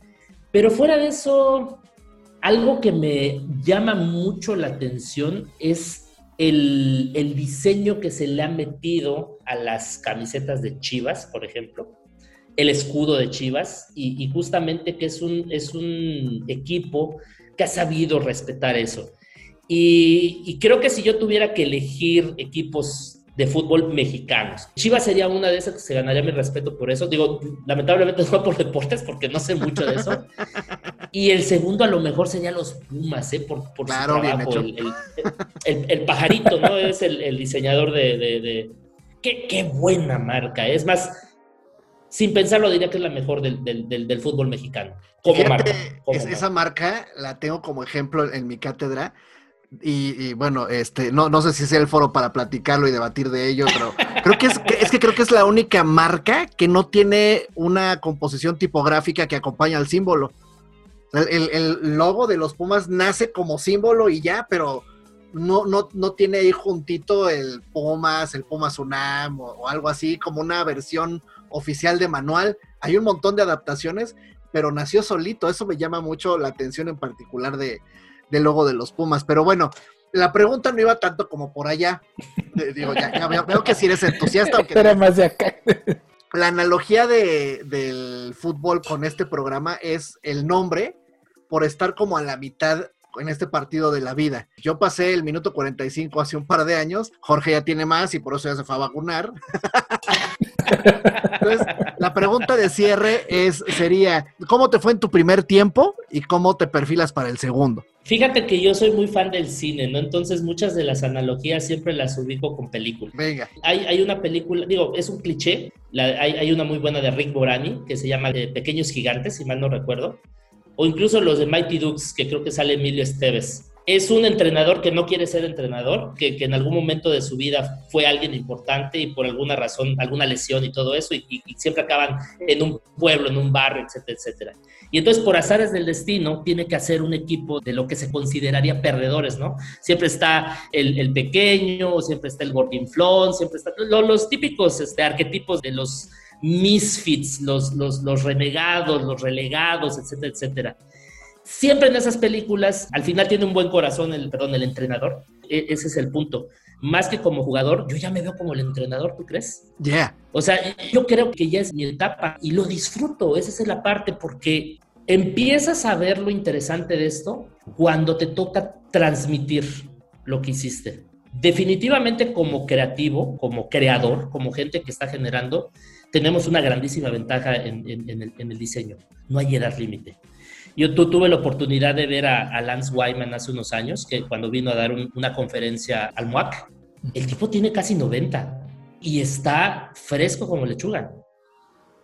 Pero fuera de eso, algo que me llama mucho la atención es el, el diseño que se le ha metido a las camisetas de Chivas, por ejemplo el escudo de Chivas y, justamente que es un, es un equipo que ha sabido respetar eso. Y, creo que si yo tuviera que elegir equipos de fútbol mexicanos. Chivas sería una de esas que se ganaría mi respeto por eso. Digo, lamentablemente no por deportes porque no sé mucho de eso. Y el segundo a lo mejor sería los Pumas, ¿eh? Por, por su trabajo. El, pajarito, ¿no? Es el, diseñador de... Qué, qué, buena marca. Es más, sin pensarlo, diría que es la mejor del, del, fútbol mexicano. Como marca. Esa marca la tengo como ejemplo en mi cátedra. Y, bueno, este, no, no sé si sea el foro para platicarlo y debatir de ello, pero creo que es, es que creo que es la única marca que no tiene una composición tipográfica que acompaña al símbolo. El, el, logo de los Pumas nace como símbolo y ya, pero no, no, no tiene ahí juntito el Pumas, el Pumas UNAM o, algo así, como una versión oficial de manual. Hay un montón de adaptaciones, pero nació solito. Eso me llama mucho la atención en particular de, del logo de los Pumas. Pero bueno, la pregunta no iba tanto como por allá. Digo, ya, veo, que si eres entusiasta. Pero más de acá. La analogía de, del fútbol con este programa es el nombre por estar como a la mitad en este partido de la vida. Yo pasé el minuto 45 hace un par de años, Jorge ya tiene más y por eso ya se fue a vacunar. Entonces, la pregunta de cierre es, sería, ¿cómo te fue en tu primer tiempo y cómo te perfilas para el segundo? Fíjate que yo soy muy fan del cine, ¿no? Entonces muchas de las analogías siempre las ubico con películas. Venga. Hay, hay una película, digo, es un cliché, hay, hay, una muy buena de Rick Borani que se llama eh, Pequeños Gigantes, si mal no recuerdo, o incluso los de Mighty Dukes, que creo que sale Emilio Esteves. es un entrenador que no quiere ser entrenador, que, en algún momento de su vida fue alguien importante y por alguna razón, alguna lesión y todo eso, y, siempre acaban en un pueblo, en un barrio, etcétera, etcétera. Y entonces, por azares del destino, tiene que hacer un equipo de lo que se consideraría perdedores, ¿no? Siempre está el, el pequeño, siempre está el gordinflón, siempre están los, los típicos este, arquetipos de los misfits, los, los, los renegados, los relegados, etcétera, etcétera. Siempre en esas películas, al final tiene un buen corazón el, perdón, el entrenador. E, ese es el punto. Más que como jugador, yo ya me veo como el entrenador, ¿tú crees? Ya. O sea, yo creo que ya es mi etapa y lo disfruto. Esa es la parte porque empiezas a ver lo interesante de esto cuando te toca transmitir lo que hiciste. Definitivamente como creativo, como creador, como gente que está generando, tenemos una grandísima ventaja en, el, en el diseño. No hay edad límite. Yo tuve la oportunidad de ver a, Lance Wyman hace unos años, que cuando vino a dar una conferencia al MUAC, el tipo tiene casi 90 y está fresco como lechuga.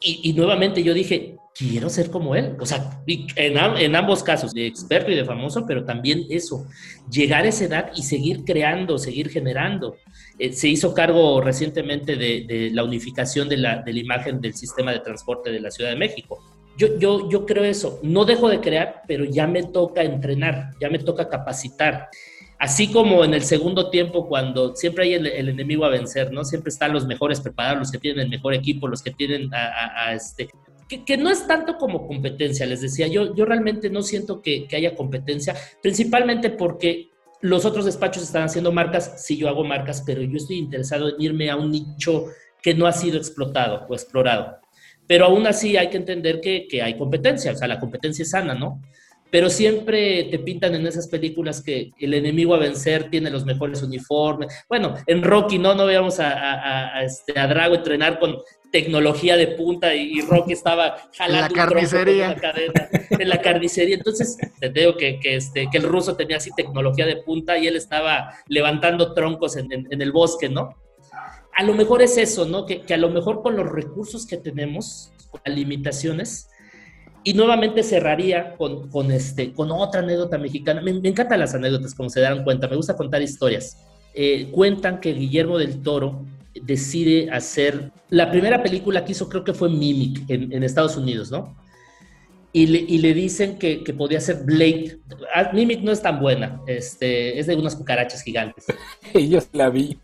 Y, nuevamente yo dije, quiero ser como él. O sea, en, ambos casos, de experto y de famoso, pero también eso, llegar a esa edad y seguir creando, seguir generando. Eh, se hizo cargo recientemente de, la unificación de la, imagen del sistema de transporte de la Ciudad de México yo, yo, yo creo eso. No dejo de crear, pero ya me toca entrenar, ya me toca capacitar. Así como en el segundo tiempo, cuando siempre hay el, enemigo a vencer, ¿no? Siempre están los mejores preparados, los que tienen el mejor equipo, los que tienen a, este... Que, no es tanto como competencia, les decía, yo, yo realmente no siento que, que haya competencia, principalmente porque los otros despachos están haciendo marcas, sí yo hago marcas, pero yo estoy interesado en irme a un nicho que no ha sido explotado o explorado. Pero aún así hay que entender que, que, hay competencia, o sea, la competencia es sana, ¿no? Pero siempre te pintan en esas películas que el enemigo a vencer tiene los mejores uniformes. Bueno, en Rocky, ¿no? No veíamos a, este, a Drago entrenar con tecnología de punta y, Rocky estaba jalando en la carnicería. la cadena, en la carnicería. Entonces, te digo que, que, este, que el ruso tenía así tecnología de punta y él estaba levantando troncos en, en el bosque, ¿no? a lo mejor es eso, ¿no? Que, a lo mejor con los recursos que tenemos, con las limitaciones, y nuevamente cerraría con, con, este, con otra anécdota mexicana. Me, encantan las anécdotas, como se darán cuenta, me gusta contar historias. Eh, cuentan que Guillermo del Toro decide hacer, la primera película que hizo creo que fue Mimic en, Estados Unidos, ¿no? Y le, y le, dicen que, que, podía ser Blade. Ah, Mimic no es tan buena, este, es de unas cucarachas gigantes. Yo la vi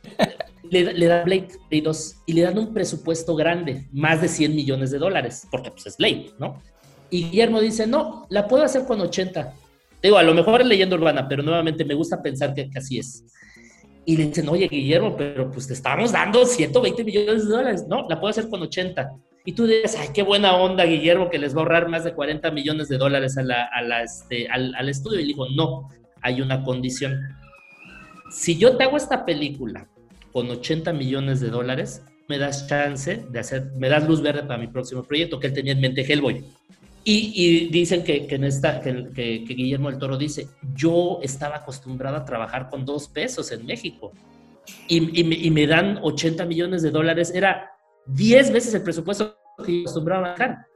le, le da Blade, 2 y le dan un presupuesto grande, más de 100 millones de dólares, porque pues es Blade, ¿no? Y Guillermo dice, no, la puedo hacer con 80. Digo, a lo mejor es leyenda urbana, pero nuevamente me gusta pensar que, así es. Y le dicen, oye, Guillermo, pero pues te estamos dando 120 millones de dólares. No, la puedo hacer con 80. Y tú dices, ay, qué buena onda, Guillermo, que les va a ahorrar más de 40 millones de dólares a la, a la, este, al, al estudio. Y dijo, no, hay una condición. Si yo te hago esta película con 80 millones de dólares, me das chance de hacer, me das luz verde para mi próximo proyecto, que él tenía en mente Hellboy. Y, y dicen que, que, en esta, que, que, Guillermo del Toro dice, yo estaba acostumbrado a trabajar con dos pesos en México y, y, me, dan 80 millones de dólares, era 10 veces el presupuesto que yo acostumbraba a trabajar.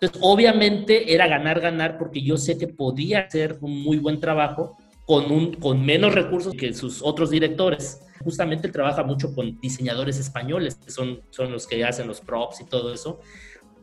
Entonces, obviamente era ganar, ganar, porque yo sé que podía hacer un muy buen trabajo con, un, con menos recursos que sus otros directores. Justamente trabaja mucho con diseñadores españoles, que son, son los que hacen los props y todo eso,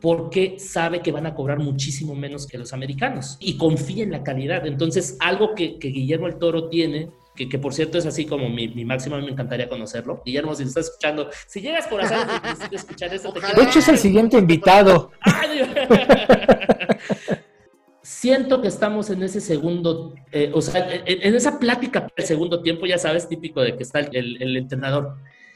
porque sabe que van a cobrar muchísimo menos que los americanos y confía en la calidad. Entonces, algo que, que Guillermo el Toro tiene que, que, por cierto es así como mi, mi máximo, me encantaría conocerlo. Guillermo, si estás escuchando, si llegas por azar de escuchar esto, te De hecho, es el siguiente invitado. siento que estamos en ese segundo, eh, o sea, en, esa plática del segundo tiempo, ya sabes, típico de que está el, el, entrenador.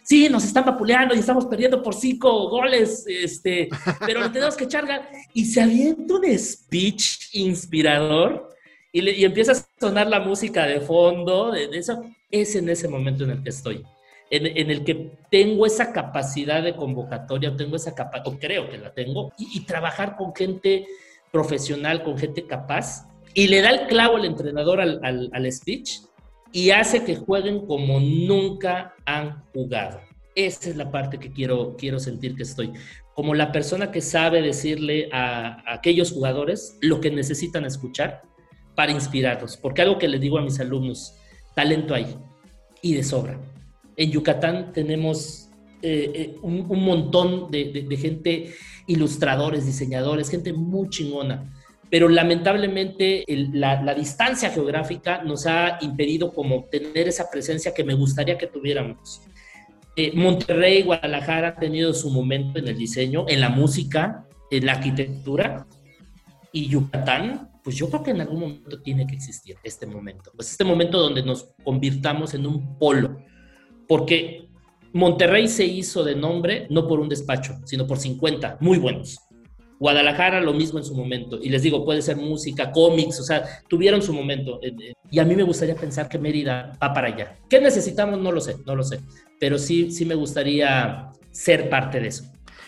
Sí, nos están vapuleando y estamos perdiendo por cinco goles, este, pero le tenemos que echar Y se avienta un speech inspirador y, y, empieza a sonar la música de fondo, de, eso. Es en ese momento en el que estoy. En, el que tengo esa capacidad de convocatoria, tengo esa o creo que la tengo, y, y trabajar con gente profesional, con gente capaz, y le da el clavo al entrenador al, al, speech y hace que jueguen como nunca han jugado. Esa es la parte que quiero, quiero sentir que estoy. Como la persona que sabe decirle a, aquellos jugadores lo que necesitan escuchar para inspirarlos, porque algo que les digo a mis alumnos, talento hay y de sobra. En Yucatán tenemos eh, eh, un, montón de, gente, ilustradores, diseñadores, gente muy chingona, pero lamentablemente la, la, distancia geográfica nos ha impedido como tener esa presencia que me gustaría que tuviéramos. Eh, Monterrey, Guadalajara ha tenido su momento en el diseño, en la música, en la arquitectura, y Yucatán, pues yo creo que en algún momento tiene que existir este momento, pues este momento donde nos convirtamos en un polo, porque Monterrey se hizo de nombre no por un despacho, sino por 50 muy buenos. Guadalajara lo mismo en su momento. Y les digo, puede ser música, cómics, o sea, tuvieron su momento. Y a mí me gustaría pensar que Mérida va para allá. ¿Qué necesitamos? No lo sé, no lo sé. Pero sí, sí me gustaría ser parte de eso.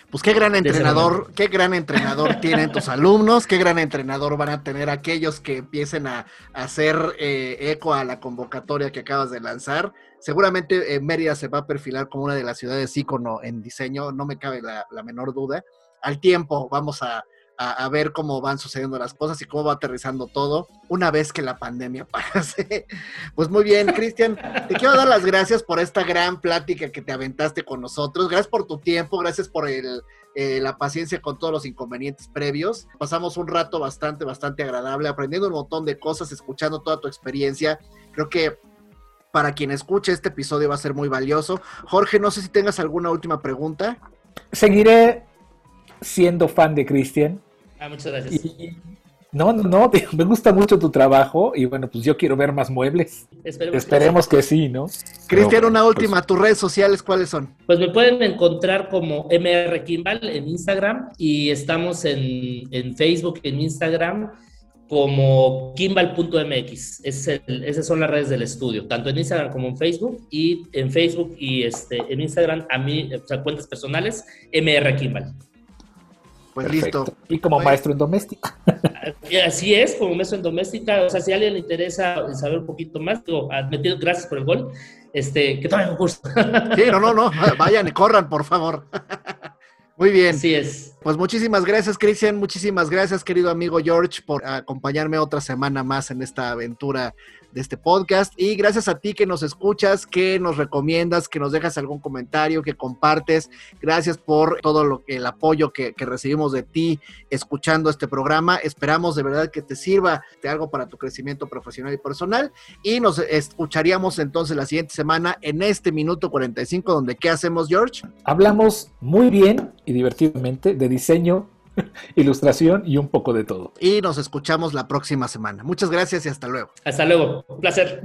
Pues qué gran entrenador, qué gran entrenador tienen tus alumnos, qué gran entrenador van a tener aquellos que empiecen a, hacer eh, eco a la convocatoria que acabas de lanzar. Seguramente eh, Mérida se va a perfilar como una de las ciudades ícono en diseño, no me cabe la menor duda al tiempo vamos a, ver cómo van sucediendo las cosas y cómo va aterrizando todo una vez que la pandemia pase. Pues muy bien, Cristian, te quiero dar las gracias por esta gran plática que te aventaste con nosotros. Gracias por tu tiempo, gracias por el, eh, la paciencia con todos los inconvenientes previos. Pasamos un rato bastante, bastante agradable, aprendiendo un montón de cosas, escuchando toda tu experiencia. Creo que para quien escuche este episodio va a ser muy valioso. Jorge, no sé si tengas alguna última pregunta. Seguiré siendo fan de Cristian. Ah, muchas gracias. no, no, no, me gusta mucho tu trabajo y bueno, pues yo quiero ver más muebles. Esperemos, que, sí, ¿no? Cristian, una pues, última, tus redes sociales, ¿cuáles son? Pues me pueden encontrar como MR Kimball en Instagram y estamos en, en Facebook, en Instagram como kimball.mx. Es esas son las redes del estudio, tanto en Instagram como en Facebook. Y en Facebook y este, en Instagram, a mí, o sea, cuentas personales, MR Kimball. Pues listo. Y como maestro en doméstica. Así es, como maestro en doméstica. O sea, si a alguien le interesa saber un poquito más, digo, admitido, gracias por el gol. Este, que tome un curso. Sí, no, no, no. Vayan y corran, por favor. Muy bien. Así es. Pues muchísimas gracias, Cristian. Muchísimas gracias, querido amigo George, por acompañarme otra semana más en esta aventura de este podcast. Y gracias a ti que nos escuchas, que nos recomiendas, que nos dejas algún comentario, que compartes. Gracias por todo lo que el apoyo que, recibimos de ti escuchando este programa. Esperamos de verdad que te sirva de algo para tu crecimiento profesional y personal. Y nos escucharíamos entonces la siguiente semana en este minuto 45, donde ¿qué hacemos, George? Hablamos muy bien y divertidamente de diseño ilustración y un poco de todo. Y nos escuchamos la próxima semana. Muchas gracias y hasta luego. Hasta luego. Un placer.